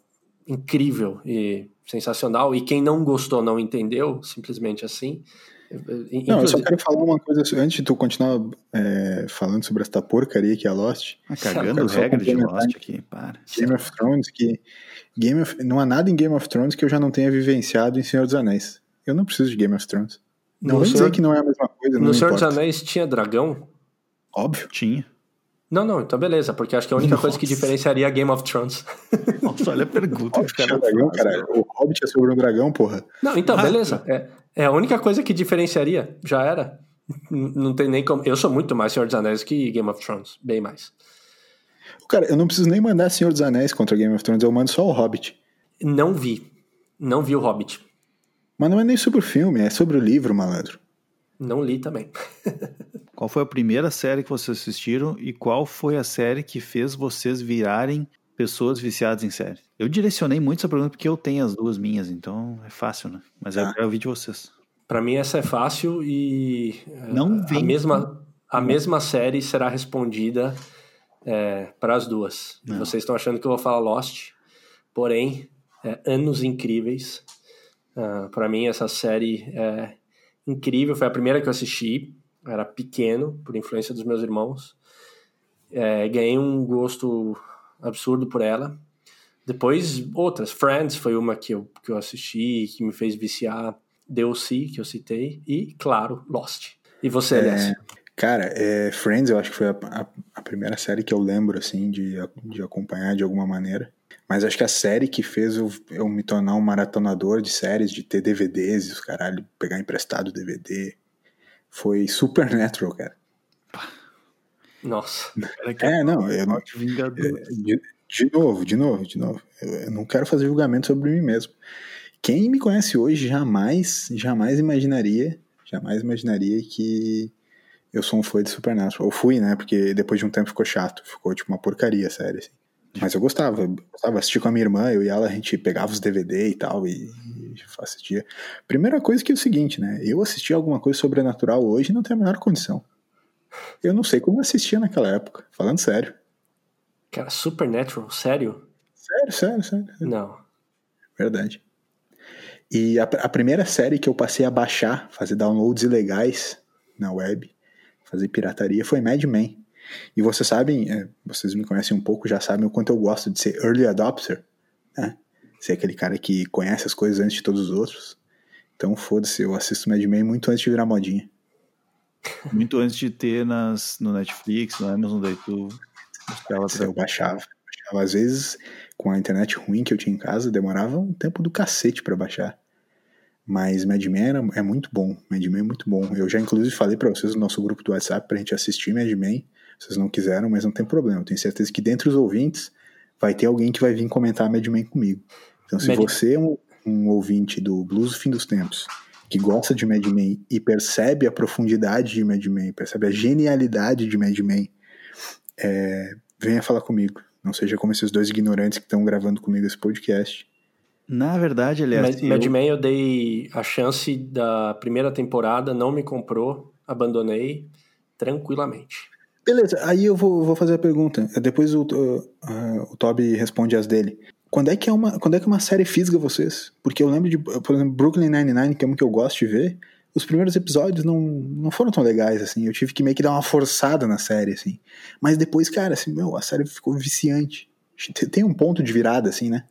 incrível e sensacional, e quem não gostou não entendeu, simplesmente assim. Inclusive... Não, eu só quero falar uma coisa antes de tu continuar é, falando sobre essa porcaria que é Lost. Ah, cagando regra de Lost aqui, para. Game of Thrones, que. Game of, não há nada em Game of Thrones que eu já não tenha vivenciado em Senhor dos Anéis. Eu não preciso de Game of Thrones. Não vou dizer que não é a mesma coisa. No Senhor dos Anéis tinha dragão? Óbvio. Tinha. Não, não, então beleza, porque acho que é a única Nossa. coisa que diferenciaria Game of Thrones. Nossa, olha a pergunta. Hobbit cara, dragão, cara. O Hobbit é sobre um dragão, porra. Não, então, ah, beleza. É, É a única coisa que diferenciaria, já era. Não tem nem como. Eu sou muito mais Senhor dos Anéis que Game of Thrones, bem mais. Cara, eu não preciso nem mandar Senhor dos Anéis contra Game of Thrones, eu mando só o Hobbit. Não vi. Não vi o Hobbit. Mas não é nem sobre o filme, é sobre o livro, malandro. Não li também. qual foi a primeira série que vocês assistiram e qual foi a série que fez vocês virarem pessoas viciadas em série? Eu direcionei muito essa pergunta porque eu tenho as duas minhas, então é fácil, né? Mas eu ah. quero ouvir de vocês. Para mim essa é fácil e não vem a mesma a mesma série será respondida é, para as duas. Não. Vocês estão achando que eu vou falar Lost, porém é, anos incríveis. Uh, para mim essa série é incrível, foi a primeira que eu assisti. Era pequeno por influência dos meus irmãos. É, ganhei um gosto absurdo por ela. Depois, outras. Friends foi uma que eu, que eu assisti, que me fez viciar. DLC, que eu citei. E, claro, Lost. E você, é, Cara, é, Friends eu acho que foi a, a, a, primeira série que eu lembro, assim, de, de acompanhar de alguma maneira. Mas acho que a série que fez eu, eu me tornar um maratonador de séries, de ter DVDs e os caralho, pegar emprestado DVD, foi Supernatural, cara. Nossa. É, não, eu não. De, de novo, de novo, de novo. Eu, eu não quero fazer julgamento sobre mim mesmo. Quem me conhece hoje jamais, jamais imaginaria, jamais imaginaria que eu sou um fã de Supernatural. Eu fui, né? Porque depois de um tempo ficou chato, ficou tipo uma porcaria a série, assim. Mas eu gostava, eu gostava, assistir com a minha irmã, eu e ela, a gente pegava os DVD e tal, e, assistia. Primeira coisa que é o seguinte, né? Eu assistir alguma coisa sobrenatural hoje não tem a menor condição. Eu não sei como assistia naquela época, falando sério. Cara, Supernatural, sério? Sério, sério, sério. Não. Verdade. E a, a, primeira série que eu passei a baixar, fazer downloads ilegais na web, fazer pirataria, foi Mad Men. E vocês sabem, é, vocês me conhecem um pouco, já sabem o quanto eu gosto de ser early adopter, né? Ser aquele cara que conhece as coisas antes de todos os outros. Então, foda-se, eu assisto Mad Men muito antes de virar modinha. Muito antes de ter nas, no Netflix, no Amazon, daí tu Eu baixava, baixava. Às vezes, com a internet ruim que eu tinha em casa, demorava um tempo do cacete para baixar. Mas Mad Men é muito bom. Mad Men é muito bom. Eu já, inclusive, falei para vocês no nosso grupo do WhatsApp pra gente assistir Mad Men. Vocês não quiseram, mas não tem problema. Eu tenho certeza que dentre os ouvintes vai ter alguém que vai vir comentar Mad Men comigo. Então, se Mad... você é um, um ouvinte do Blues do Fim dos Tempos que gosta de Mad Men e percebe a profundidade de Mad Men, percebe a genialidade de Mad Men, é, venha falar comigo. Não seja como esses dois ignorantes que estão gravando comigo esse podcast. Na verdade, aliás. Mad, Mad Men eu dei a chance da primeira temporada, não me comprou, abandonei tranquilamente. Beleza, aí eu vou, vou fazer a pergunta. Depois o, uh, o Toby responde as dele. Quando é que é uma, quando é que uma série fisga vocês? Porque eu lembro de, por exemplo, Brooklyn Nine-Nine, que é uma que eu gosto de ver. Os primeiros episódios não, não foram tão legais, assim. Eu tive que meio que dar uma forçada na série, assim. Mas depois, cara, assim, meu, a série ficou viciante. Tem um ponto de virada, assim, né?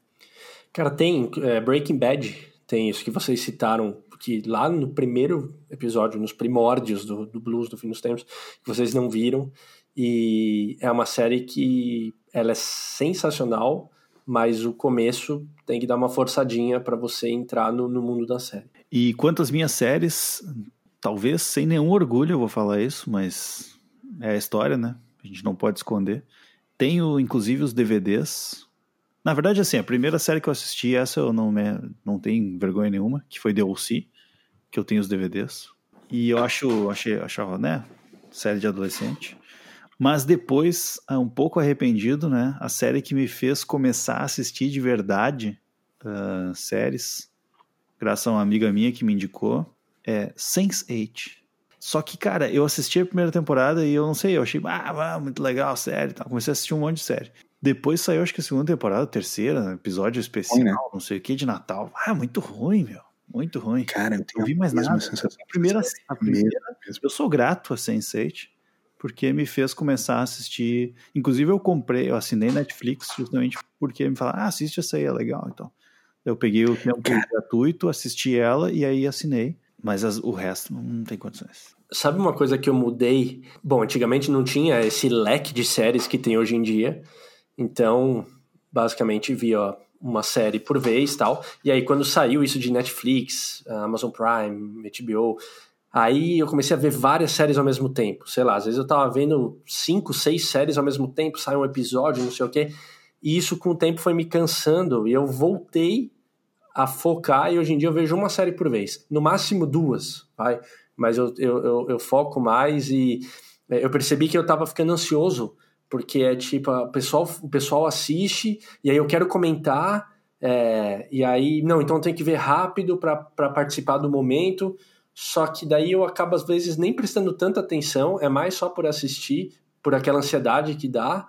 Cara, tem. É, Breaking Bad tem isso que vocês citaram, que lá no primeiro episódio, nos primórdios do, do Blues do Fim dos Tempos, que vocês não viram. E é uma série que ela é sensacional mas o começo tem que dar uma forçadinha para você entrar no, no, mundo da série. E quanto às minhas séries, talvez sem nenhum orgulho eu vou falar isso, mas é a história, né? A gente não pode esconder. Tenho inclusive os DVDs. Na verdade, assim, a primeira série que eu assisti, essa eu não, me, não tenho vergonha nenhuma, que foi The O.C., que eu tenho os DVDs. E eu acho, achei, achava, né? Série de adolescente. Mas depois, ah, um pouco arrependido, né? A série que me fez começar a assistir de verdade uh, séries, graças a uma amiga minha que me indicou, é Sense8. Só que, cara, eu assisti a primeira temporada e eu não sei, eu achei, ah, muito legal a série tá. Comecei a assistir um monte de série. Depois saiu, acho que a segunda temporada, a terceira, episódio especial, ruim, né? não sei o que, de Natal. Ah, muito ruim, meu. Muito ruim. Cara, eu não vi mais nada. A primeira, a primeira, eu sou grato a Sense8 porque me fez começar a assistir. Inclusive, eu comprei, eu assinei Netflix justamente porque me falaram, ah, assiste essa aí, é legal. Então, eu peguei o tempo gratuito, assisti ela e aí assinei. Mas as, o resto não tem condições. Sabe uma coisa que eu mudei? Bom, antigamente não tinha esse leque de séries que tem hoje em dia. Então, basicamente, via uma série por vez tal. E aí, quando saiu isso de Netflix, Amazon Prime, HBO, aí eu comecei a ver várias séries ao mesmo tempo. Sei lá, às vezes eu tava vendo cinco, seis séries ao mesmo tempo, sai um episódio, não sei o quê. E isso com o tempo foi me cansando. E eu voltei a focar e hoje em dia eu vejo uma série por vez. No máximo duas, vai. Mas eu, eu, eu, eu foco mais e é, eu percebi que eu tava ficando ansioso porque é tipo, o pessoal, o pessoal assiste e aí eu quero comentar, é, e aí, não, então tem que ver rápido para participar do momento, só que daí eu acabo às vezes nem prestando tanta atenção, é mais só por assistir, por aquela ansiedade que dá,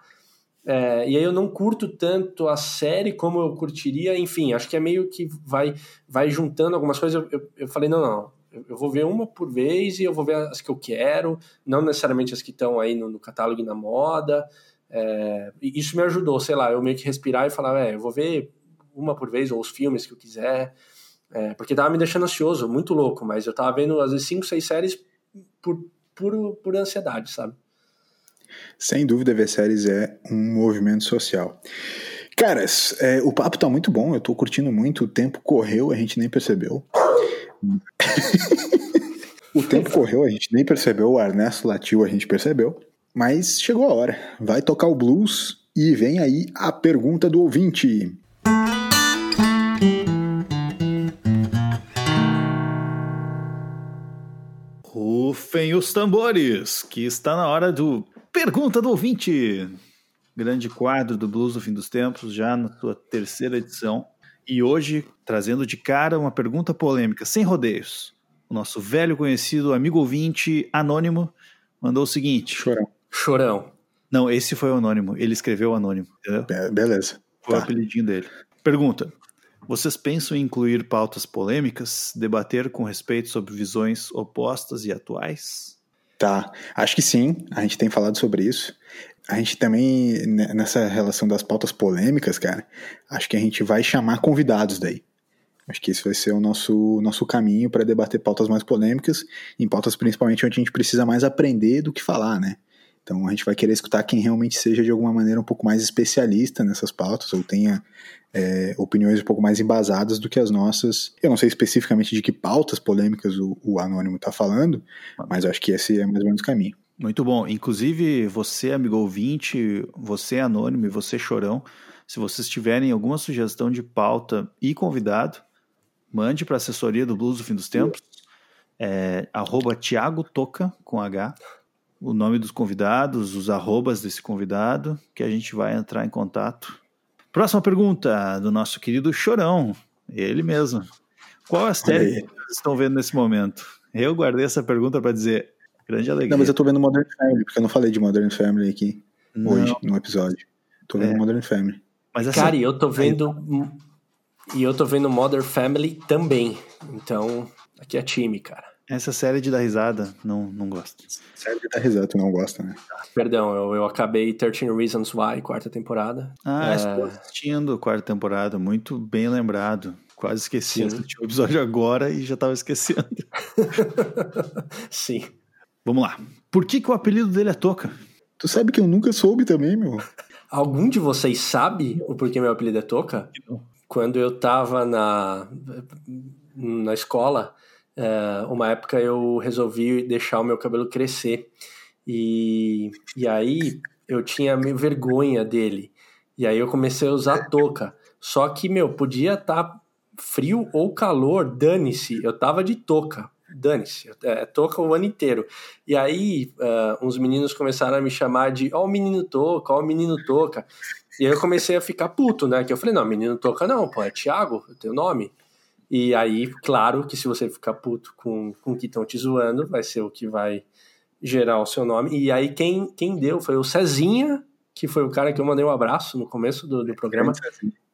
é, e aí eu não curto tanto a série como eu curtiria, enfim, acho que é meio que vai, vai juntando algumas coisas, eu, eu, eu falei, não, não, eu vou ver uma por vez e eu vou ver as que eu quero, não necessariamente as que estão aí no, no catálogo e na moda. É, isso me ajudou, sei lá, eu meio que respirar e falar, é, eu vou ver uma por vez, ou os filmes que eu quiser, é, porque tava me deixando ansioso, muito louco, mas eu tava vendo às vezes cinco, seis séries por, por, por ansiedade, sabe? Sem dúvida, ver séries é um movimento social. Caras, é, o papo tá muito bom, eu tô curtindo muito, o tempo correu, a gente nem percebeu. o tempo correu, a gente nem percebeu, o Ernesto latiu, a gente percebeu. Mas chegou a hora. Vai tocar o blues e vem aí a pergunta do ouvinte. Rufem os tambores, que está na hora do Pergunta do Ouvinte. Grande quadro do Blues do Fim dos Tempos, já na sua terceira edição. E hoje, trazendo de cara uma pergunta polêmica, sem rodeios. O nosso velho conhecido amigo ouvinte anônimo mandou o seguinte: Chorão. Chorão. Não, esse foi o anônimo. Ele escreveu anônimo, entendeu? Be beleza. Foi tá. o apelidinho dele. Pergunta: Vocês pensam em incluir pautas polêmicas, debater com respeito sobre visões opostas e atuais? Tá, acho que sim, a gente tem falado sobre isso a gente também, né, nessa relação das pautas polêmicas, cara, acho que a gente vai chamar convidados daí. Acho que esse vai ser o nosso, nosso caminho para debater pautas mais polêmicas, em pautas principalmente onde a gente precisa mais aprender do que falar, né? Então a gente vai querer escutar quem realmente seja de alguma maneira um pouco mais especialista nessas pautas, ou tenha é, opiniões um pouco mais embasadas do que as nossas. Eu não sei especificamente de que pautas polêmicas o, o Anônimo está falando, mas acho que esse é mais ou menos o caminho. Muito bom. Inclusive, você, amigo ouvinte, você anônimo e você chorão, se vocês tiverem alguma sugestão de pauta e convidado, mande para a assessoria do Blues do Fim dos Tempos, é, arroba Thiago Toca, com H, o nome dos convidados, os arrobas desse convidado, que a gente vai entrar em contato. Próxima pergunta do nosso querido Chorão, ele mesmo. Qual a série que vocês estão vendo nesse momento? Eu guardei essa pergunta para dizer Grande alegria. Não, mas eu tô vendo Modern Family, porque eu não falei de Modern Family aqui não. hoje, no episódio. Tô vendo é. Modern Family. Mas essa... Cara, e eu tô vendo. E eu tô vendo Modern Family também. Então, aqui é time, cara. Essa série de dar risada, não, não gosto. Série de dar risada, tu não gosta, né? Perdão, eu, eu acabei 13 Reasons Why, quarta temporada. Ah, é... estou assistindo quarta temporada, muito bem lembrado. Quase esqueci. Assisti o episódio agora e já tava esquecendo. Sim. Vamos lá. Por que, que o apelido dele é Toca? Tu sabe que eu nunca soube também, meu. Algum de vocês sabe o porquê meu apelido é Toca? Quando eu tava na, na escola, é, uma época eu resolvi deixar o meu cabelo crescer. E, e aí eu tinha vergonha dele. E aí eu comecei a usar touca. Só que, meu, podia estar tá frio ou calor, dane-se, eu tava de touca dane-se, é, toca o ano inteiro. E aí, uh, uns meninos começaram a me chamar de ó, oh, o menino toca, ó, oh, o menino toca. E aí eu comecei a ficar puto, né? Que eu falei, não, menino toca não, pô, é Thiago, o teu nome. E aí, claro que se você ficar puto com, com o que estão te zoando, vai ser o que vai gerar o seu nome. E aí, quem, quem deu foi o Cezinha, que foi o cara que eu mandei um abraço no começo do, do programa,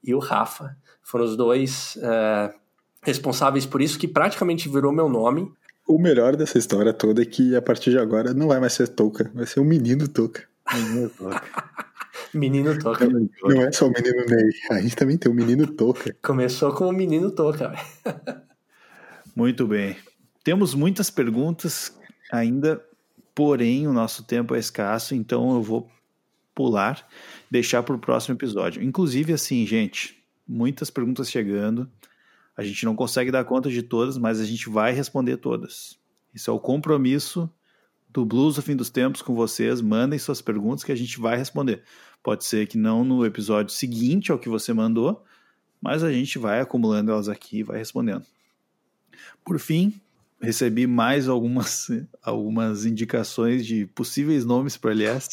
e o Rafa. Foram os dois. Uh, responsáveis por isso, que praticamente virou meu nome. O melhor dessa história toda é que a partir de agora não vai mais ser Touca, vai ser o menino Touca. Menino Touca. menino Touca. Não é só o menino Ney, a gente também tem o menino Touca. Começou com o menino Touca. Muito bem. Temos muitas perguntas ainda, porém o nosso tempo é escasso, então eu vou pular, deixar para o próximo episódio. Inclusive, assim, gente, muitas perguntas chegando. A gente não consegue dar conta de todas, mas a gente vai responder todas. Isso é o compromisso do Blues do Fim dos Tempos com vocês. Mandem suas perguntas que a gente vai responder. Pode ser que não no episódio seguinte ao que você mandou, mas a gente vai acumulando elas aqui e vai respondendo. Por fim, recebi mais algumas, algumas indicações de possíveis nomes para LS.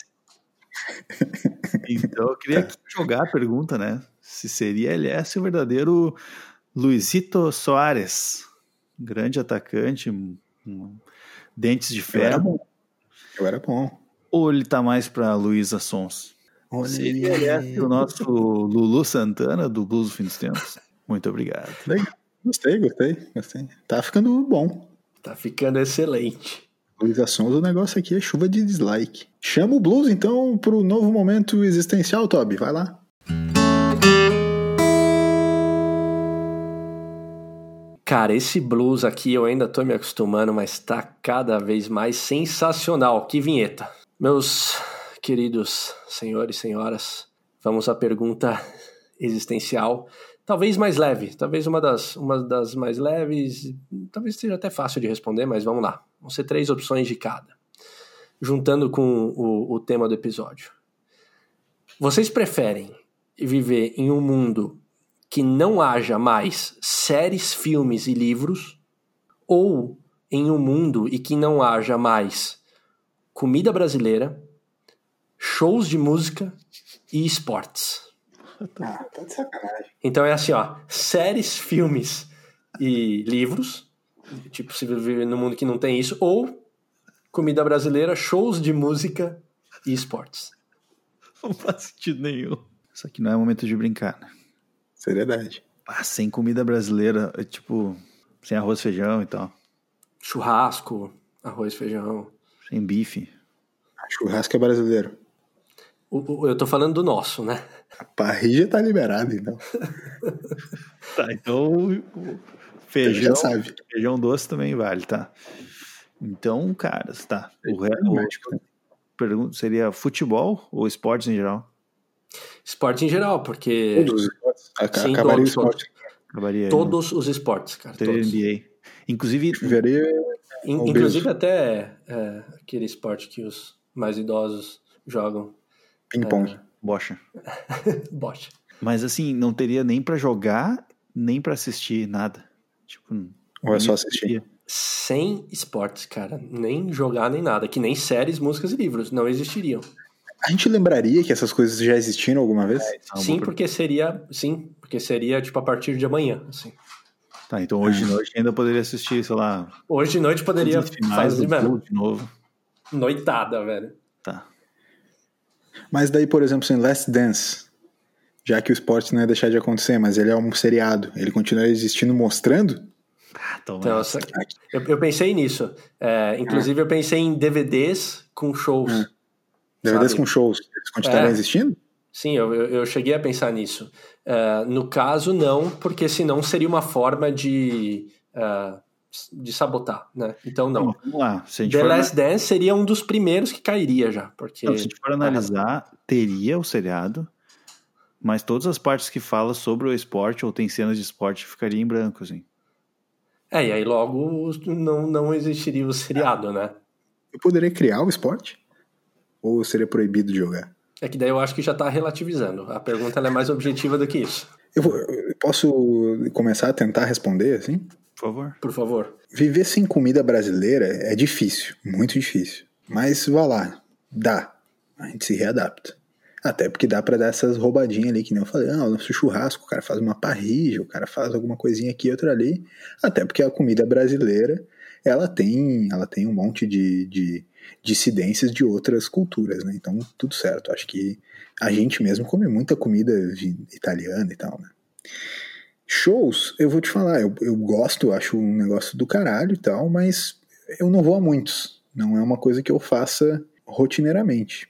Então eu queria jogar a pergunta, né? Se seria LS o verdadeiro Luizito Soares, grande atacante, um, dentes de ferro. Eu era bom. Eu era bom. Ou ele tá mais para Luísa Sons? Olha Seria o nosso Lulu Santana do Blues do Fim dos Tempos? Muito obrigado. Gostei, gostei, gostei. Tá ficando bom. Tá ficando excelente. Luísa Sons, o negócio aqui é chuva de dislike. Chama o blues então pro novo momento existencial, Toby. Vai lá. Cara, esse blues aqui eu ainda tô me acostumando, mas tá cada vez mais sensacional. Que vinheta. Meus queridos senhores e senhoras, vamos à pergunta existencial. Talvez mais leve, talvez uma das, uma das mais leves, talvez seja até fácil de responder, mas vamos lá. Vão ser três opções de cada, juntando com o, o tema do episódio. Vocês preferem viver em um mundo que não haja mais séries, filmes e livros, ou em um mundo e que não haja mais comida brasileira, shows de música e esportes? Ah, tá de sacanagem. Então é assim, ó, séries, filmes e livros, Tipo, se viver no mundo que não tem isso. Ou comida brasileira, shows de música e esportes. Não faz sentido nenhum. Isso aqui não é momento de brincar, né? Seriedade. Ah, sem comida brasileira, é tipo, sem arroz, feijão e tal. Churrasco, arroz, feijão. Sem bife. Ah, churrasco é brasileiro. O, o, eu tô falando do nosso, né? A parrilla tá liberada, então. tá, então Feijão, sabe. feijão doce também vale, tá? Então, caras, tá. O, é o, pergunta seria futebol ou esportes em geral? Esporte em geral, porque. Todos Sim, Acabaria todos, o esporte. Acabaria, todos os esportes, cara. Teria todos. NBA. Inclusive. Veria In, inclusive, até é, aquele esporte que os mais idosos jogam. Ping-pong. É... Bocha. Bocha. Mas assim, não teria nem para jogar, nem para assistir nada. Tipo, Ou é só assistir? Sem esportes, cara. Nem jogar, nem nada. Que nem séries, músicas e livros. Não existiriam. A gente lembraria que essas coisas já existiram alguma vez? É, sim, porque seria. Sim, porque seria tipo a partir de amanhã. Assim. Tá, então hoje de noite ainda poderia assistir, sei lá. Hoje de noite poderia fazer mesmo. De novo. Noitada, velho. Tá. Mas daí, por exemplo, em Last Dance, já que o esporte não ia deixar de acontecer, mas ele é um seriado, ele continua existindo mostrando? Ah, então, eu, eu, pensei nisso. É, inclusive, eu pensei em DVDs com shows. Hum. DVDs com shows, eles continuarão é. existindo? Sim, eu, eu cheguei a pensar nisso. Uh, no caso, não, porque senão seria uma forma de, uh, de sabotar, né? Então, não. Vamos lá. The Last. Dance seria um dos primeiros que cairia já. Porque... Então, se a gente for analisar, teria o seriado, mas todas as partes que fala sobre o esporte ou tem cenas de esporte ficaria em branco, assim. É, e aí logo não, não existiria o seriado, né? Eu poderia criar o esporte? Ou seria proibido de jogar? É que daí eu acho que já está relativizando. A pergunta é mais objetiva do que isso. Eu, vou, eu posso começar a tentar responder, assim? Por favor. Por favor. Viver sem comida brasileira é difícil, muito difícil. Mas vá lá, dá. A gente se readapta. Até porque dá para dar essas roubadinhas ali, que nem eu falei, ah, o nosso churrasco, o cara faz uma parrija, o cara faz alguma coisinha aqui, outra ali. Até porque a comida brasileira, ela tem, ela tem um monte de, de dissidências de outras culturas, né? Então, tudo certo. Acho que a gente mesmo come muita comida italiana e tal, né? Shows, eu vou te falar, eu, eu gosto, acho um negócio do caralho e tal, mas eu não vou a muitos. Não é uma coisa que eu faça rotineiramente.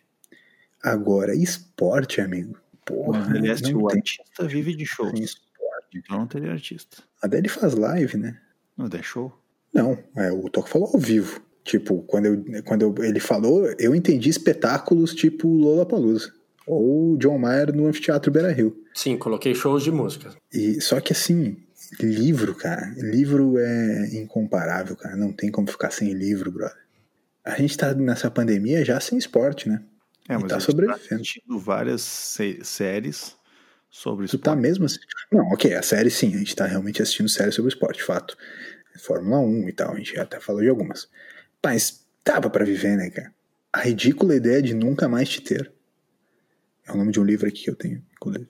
Agora, esporte, amigo. Porra. Aliás, o tem... artista vive de shows. Esporte. Então não teria artista. A Deli faz live, né? Não, é show? Não, é, o Toco falou ao vivo. Tipo, quando, eu, quando eu, ele falou, eu entendi espetáculos tipo Lollapalooza. ou John Mayer no Anfiteatro Beira Rio. Sim, coloquei shows de música. E, só que assim, livro, cara, livro é incomparável, cara. Não tem como ficar sem livro, brother. A gente tá nessa pandemia já sem esporte, né? É, mas e tá a gente sobrevivendo. tá assistindo várias sé- séries sobre Tu esporte. tá mesmo assim? Não, ok, a série sim, a gente tá realmente assistindo série sobre esporte, fato. Fórmula 1 e tal, a gente até falou de algumas. Mas dava pra viver, né, cara? A ridícula ideia de nunca mais te ter. É o nome de um livro aqui que eu tenho, inclusive.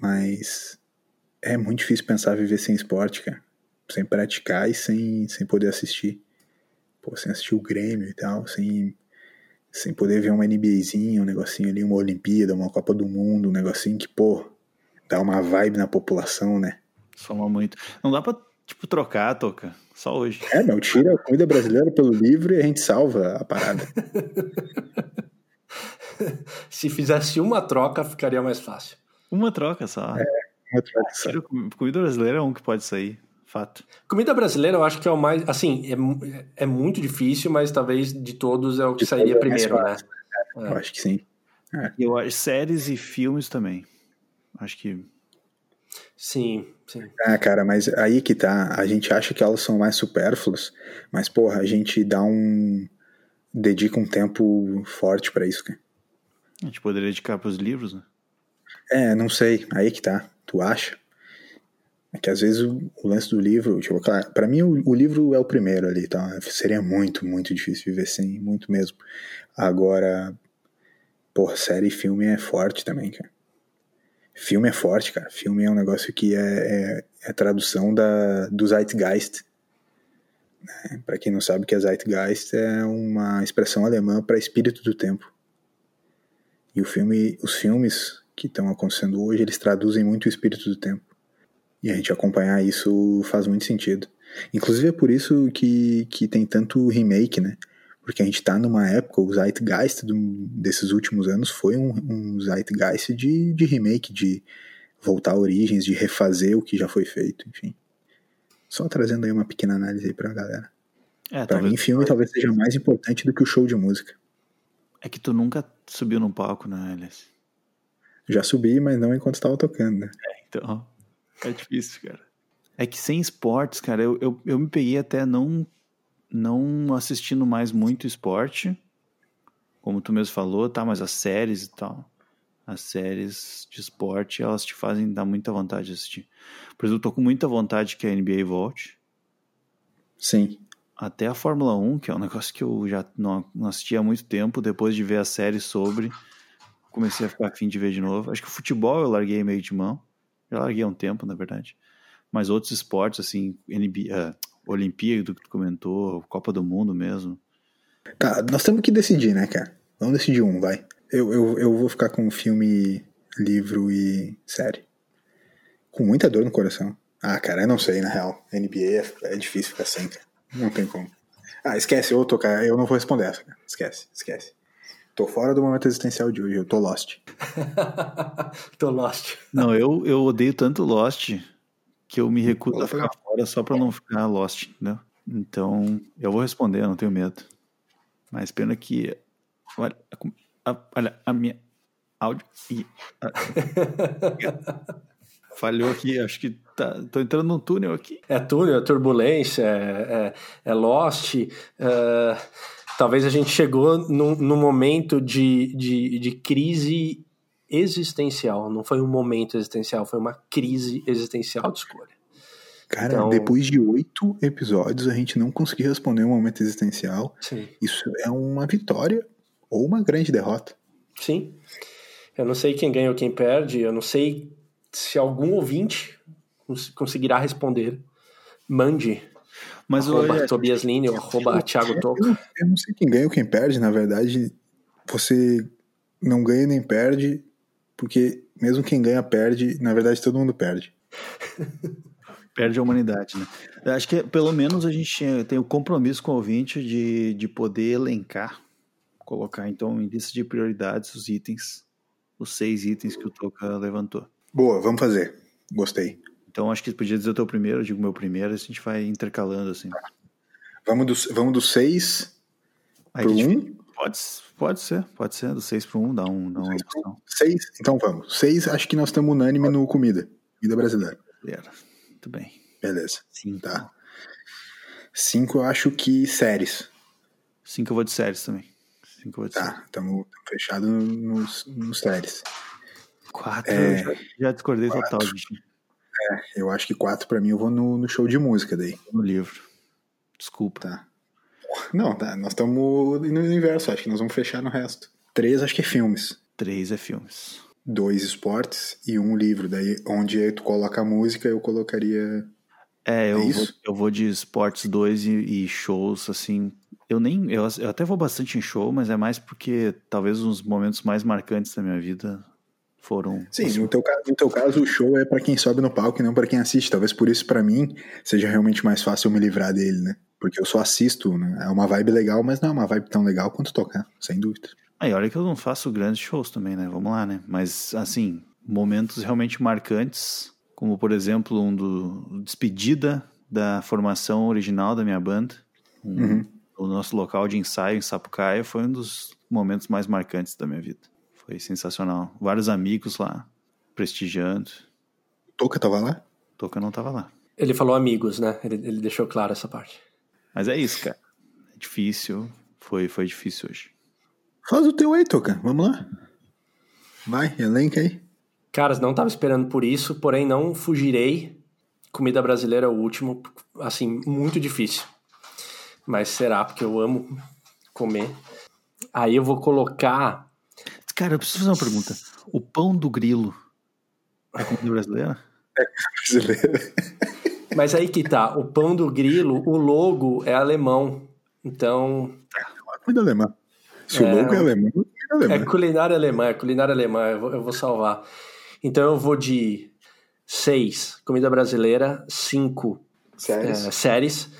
Mas é muito difícil pensar viver sem esporte, cara. Sem praticar e sem, sem poder assistir. Pô, sem assistir o Grêmio e tal, sem, sem poder ver uma NBAzinha, um negocinho ali, uma Olimpíada, uma Copa do Mundo, um negocinho que, pô, dá uma vibe na população, né? Soma muito. Não dá pra, tipo, trocar, Toca. Só hoje. É, meu, tira a comida brasileira pelo livro e a gente salva a parada. Se fizesse uma troca, ficaria mais fácil. Uma troca só. Uma troca só. Tira com- Comida brasileira é um que pode sair. Fato. Comida brasileira eu acho que é o mais. Assim, é, é muito difícil, mas talvez de todos é o que De sairia é primeiro, né? fácil. Eu acho que sim. E eu acho séries e filmes também. Acho que Sim, sim. Ah, cara, mas aí que tá. A gente acha que elas são mais supérfluas, mas, porra, a gente dá um. dedica um tempo forte pra isso, cara. a gente poderia dedicar pros livros, né? É, não sei. Aí que tá. Tu acha? É que às vezes o, o lance do livro, tipo, claro, pra mim o, o livro é o primeiro ali, tá? Seria muito, muito difícil viver sem, muito mesmo. Agora, porra, série e filme é forte também, cara. Filme é forte, cara. Filme é um negócio que é, é, é tradução da, do Zeitgeist. Né? Pra quem não sabe que é Zeitgeist, é uma expressão alemã para espírito do tempo. E o filme, os filmes que estão acontecendo hoje, eles traduzem muito o espírito do tempo. E a gente acompanhar isso faz muito sentido. Inclusive é por isso que, que tem tanto remake, né? Porque a gente tá numa época, o Zeitgeist do, desses últimos anos foi um, um Zeitgeist de, de remake, de voltar a origens, de refazer o que já foi feito, enfim. Só trazendo aí uma pequena análise aí pra galera. É, Pra mim, filme talvez seja mais importante do que o show de música. é que tu nunca subiu num palco, né, Elias? Já subi, mas não enquanto estava tocando, né? Então, é difícil, cara. É que sem esportes, cara, eu, eu, eu me peguei até não, não assistindo mais muito esporte, como tu mesmo falou, tá? Mas as séries e tal, as séries de esporte, elas te fazem dar muita vontade de assistir. Por exemplo, eu tô com muita vontade que a NBA volte. Sim. Até a Fórmula 1, que é um negócio que eu já não, não assisti há muito tempo, depois de ver a série sobre, comecei a ficar afim de ver de novo. Acho que o futebol eu larguei meio de mão. Já larguei há um tempo, na verdade. Mas outros esportes, assim, NBA, ah, Olimpíada que tu comentou, Copa do Mundo mesmo. Tá, nós temos que decidir, né, cara? Vamos decidir um, vai. Eu, eu, eu vou ficar com filme, livro e série. Com muita dor no coração. Ah, cara, eu não sei, na real. NBA é, é difícil ficar sem, cara. Não tem como. Ah, esquece, eu tô, cara. Eu não vou responder essa, cara. Esquece, esquece. Tô fora do momento existencial de hoje, eu tô lost. Tô lost. Não, eu, eu odeio tanto Lost que eu me recuso a ficar fora só pra não ficar Lost, entendeu? Então, eu vou responder, eu não tenho medo. Mas pena que. Olha, a, olha, a minha áudio. e- falhou aqui, acho que tá, tô entrando num túnel aqui. É túnel, é turbulência, é, é, é Lost. é, talvez a gente chegou num, num momento de, de, de crise existencial. Não foi um momento existencial, foi uma crise existencial de escolha. Cara, Então- depois de oito episódios, a gente não conseguiu responder um momento existencial. Sim. Isso é uma vitória ou uma grande derrota. Sim. Eu não sei quem ganha ou quem perde, eu não sei se algum ouvinte cons- conseguirá responder. Mande. Mas arroba olha, Tobias Line ou arroba Thiago Eu Toca. não, eu não sei quem ganha ou quem perde, na verdade, você não ganha nem perde, porque mesmo quem ganha perde, na verdade todo mundo perde. perde a humanidade, né? Eu acho que pelo menos a gente tem o compromisso com o ouvinte de, de poder elencar, colocar então em lista de prioridades os itens, os seis itens que o Toca levantou. Boa, vamos fazer. Gostei. Então acho que podia dizer o teu primeiro, eu digo o meu primeiro, a gente vai intercalando assim. Vamos do, vamos do seis Aí pro um. Pode, pode ser, pode ser. Do 6 para 1, dá, um, dá uma opção. 6, então vamos. 6, acho que nós estamos unânime no comida. Comida brasileira. Muito bem. Beleza. Sim. Tá. 5 eu acho que séries. 5 eu vou de séries também. Cinco eu vou de tá, estamos fechados nos, nos séries. 4 é, já, já discordei quatro. total, gente. É, eu acho que 4 para mim eu vou no, no show de música daí. No livro. Desculpa. Tá. Não, tá, nós estamos no inverso, acho que nós vamos fechar no resto. Três, acho que é filmes. Três é filmes. Dois esportes e um livro. Daí, onde tu coloca a música, eu colocaria. É, eu, é vou, eu vou de esportes dois e, e, shows, assim. Eu nem. Eu, eu até vou bastante em show, mas é mais porque talvez os momentos mais marcantes da minha vida foram. Sim, no teu, caso, no teu caso, o show é para quem sobe no palco e não para quem assiste. Talvez por isso, para mim, seja realmente mais fácil eu me livrar dele, né? Porque eu só assisto, né? É uma vibe legal, mas não é uma vibe tão legal quanto tocar, sem dúvida. Aí, olha que eu não faço grandes shows também, né? Vamos lá, né? Mas, assim, momentos realmente marcantes, como, por exemplo, um do despedida da formação original da minha banda. Um, uhum. O nosso local de ensaio em Sapucaia foi um dos momentos mais marcantes da minha vida. Foi sensacional. Vários amigos lá, prestigiando. Toca tava lá? Toca não tava lá. Ele falou amigos, né? Ele, ele deixou claro essa parte. Mas é isso, cara. É difícil. Foi, foi difícil hoje. Faz o teu aí, Toca. Vamos lá. Vai, elenca aí. Caras, não tava esperando por isso, porém não fugirei. Comida brasileira é o último. Assim, muito difícil. Mas será, porque eu amo comer. Aí eu vou colocar. Cara, eu preciso fazer uma pergunta. O pão do grilo é comida brasileira? É brasileira. Mas aí que tá, o pão do grilo, o logo é alemão. Então. É comida alemã. Se é, o logo é alemão, é alemã. É culinária alemã, é culinária alemã, eu vou, eu vou salvar. Então eu vou de seis, comida brasileira, cinco séries, é, séries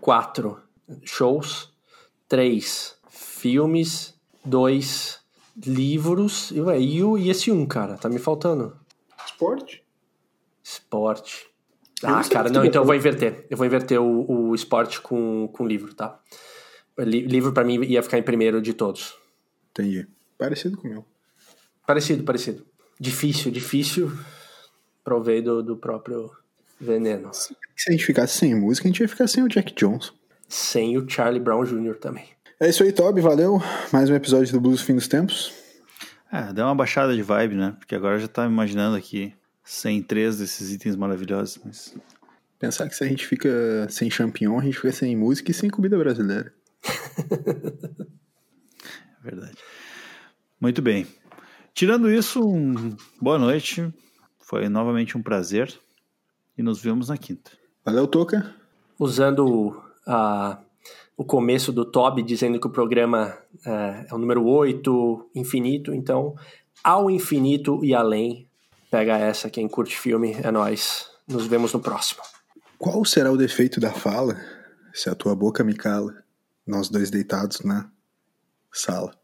quatro shows, três filmes, dois livros e, e esse um, cara, tá me faltando. Esporte? Esporte. Ah, cara, não, então eu vou inverter. Eu vou inverter o, o esporte com, com livro, tá? Livro para mim ia ficar em primeiro de todos. Entendi. Parecido com o meu. Parecido, parecido. Difícil, difícil. Provei do, do próprio veneno. Se a gente ficasse sem música, a gente ia ficar sem o Jack Johnson. Sem o Charlie Brown Jr. também. É isso aí, Toby. Valeu. Mais um episódio do Blues Fim dos Tempos. É, deu uma baixada de vibe, né? Porque agora já tá imaginando aqui sem três desses itens maravilhosos. Mas... Pensar que se a gente fica sem champignon, a gente fica sem música e sem comida brasileira. é verdade. Muito bem. Tirando isso, um... boa noite. Foi novamente um prazer. E nos vemos na quinta. Valeu, Toca. Usando a, o começo do Toby dizendo que o programa é, é o número 8, infinito. Então, ao infinito e além, Pega essa, quem curte filme, é nós. Nos vemos no próximo. Qual será o defeito da fala se a tua boca me cala? Nós dois deitados na sala.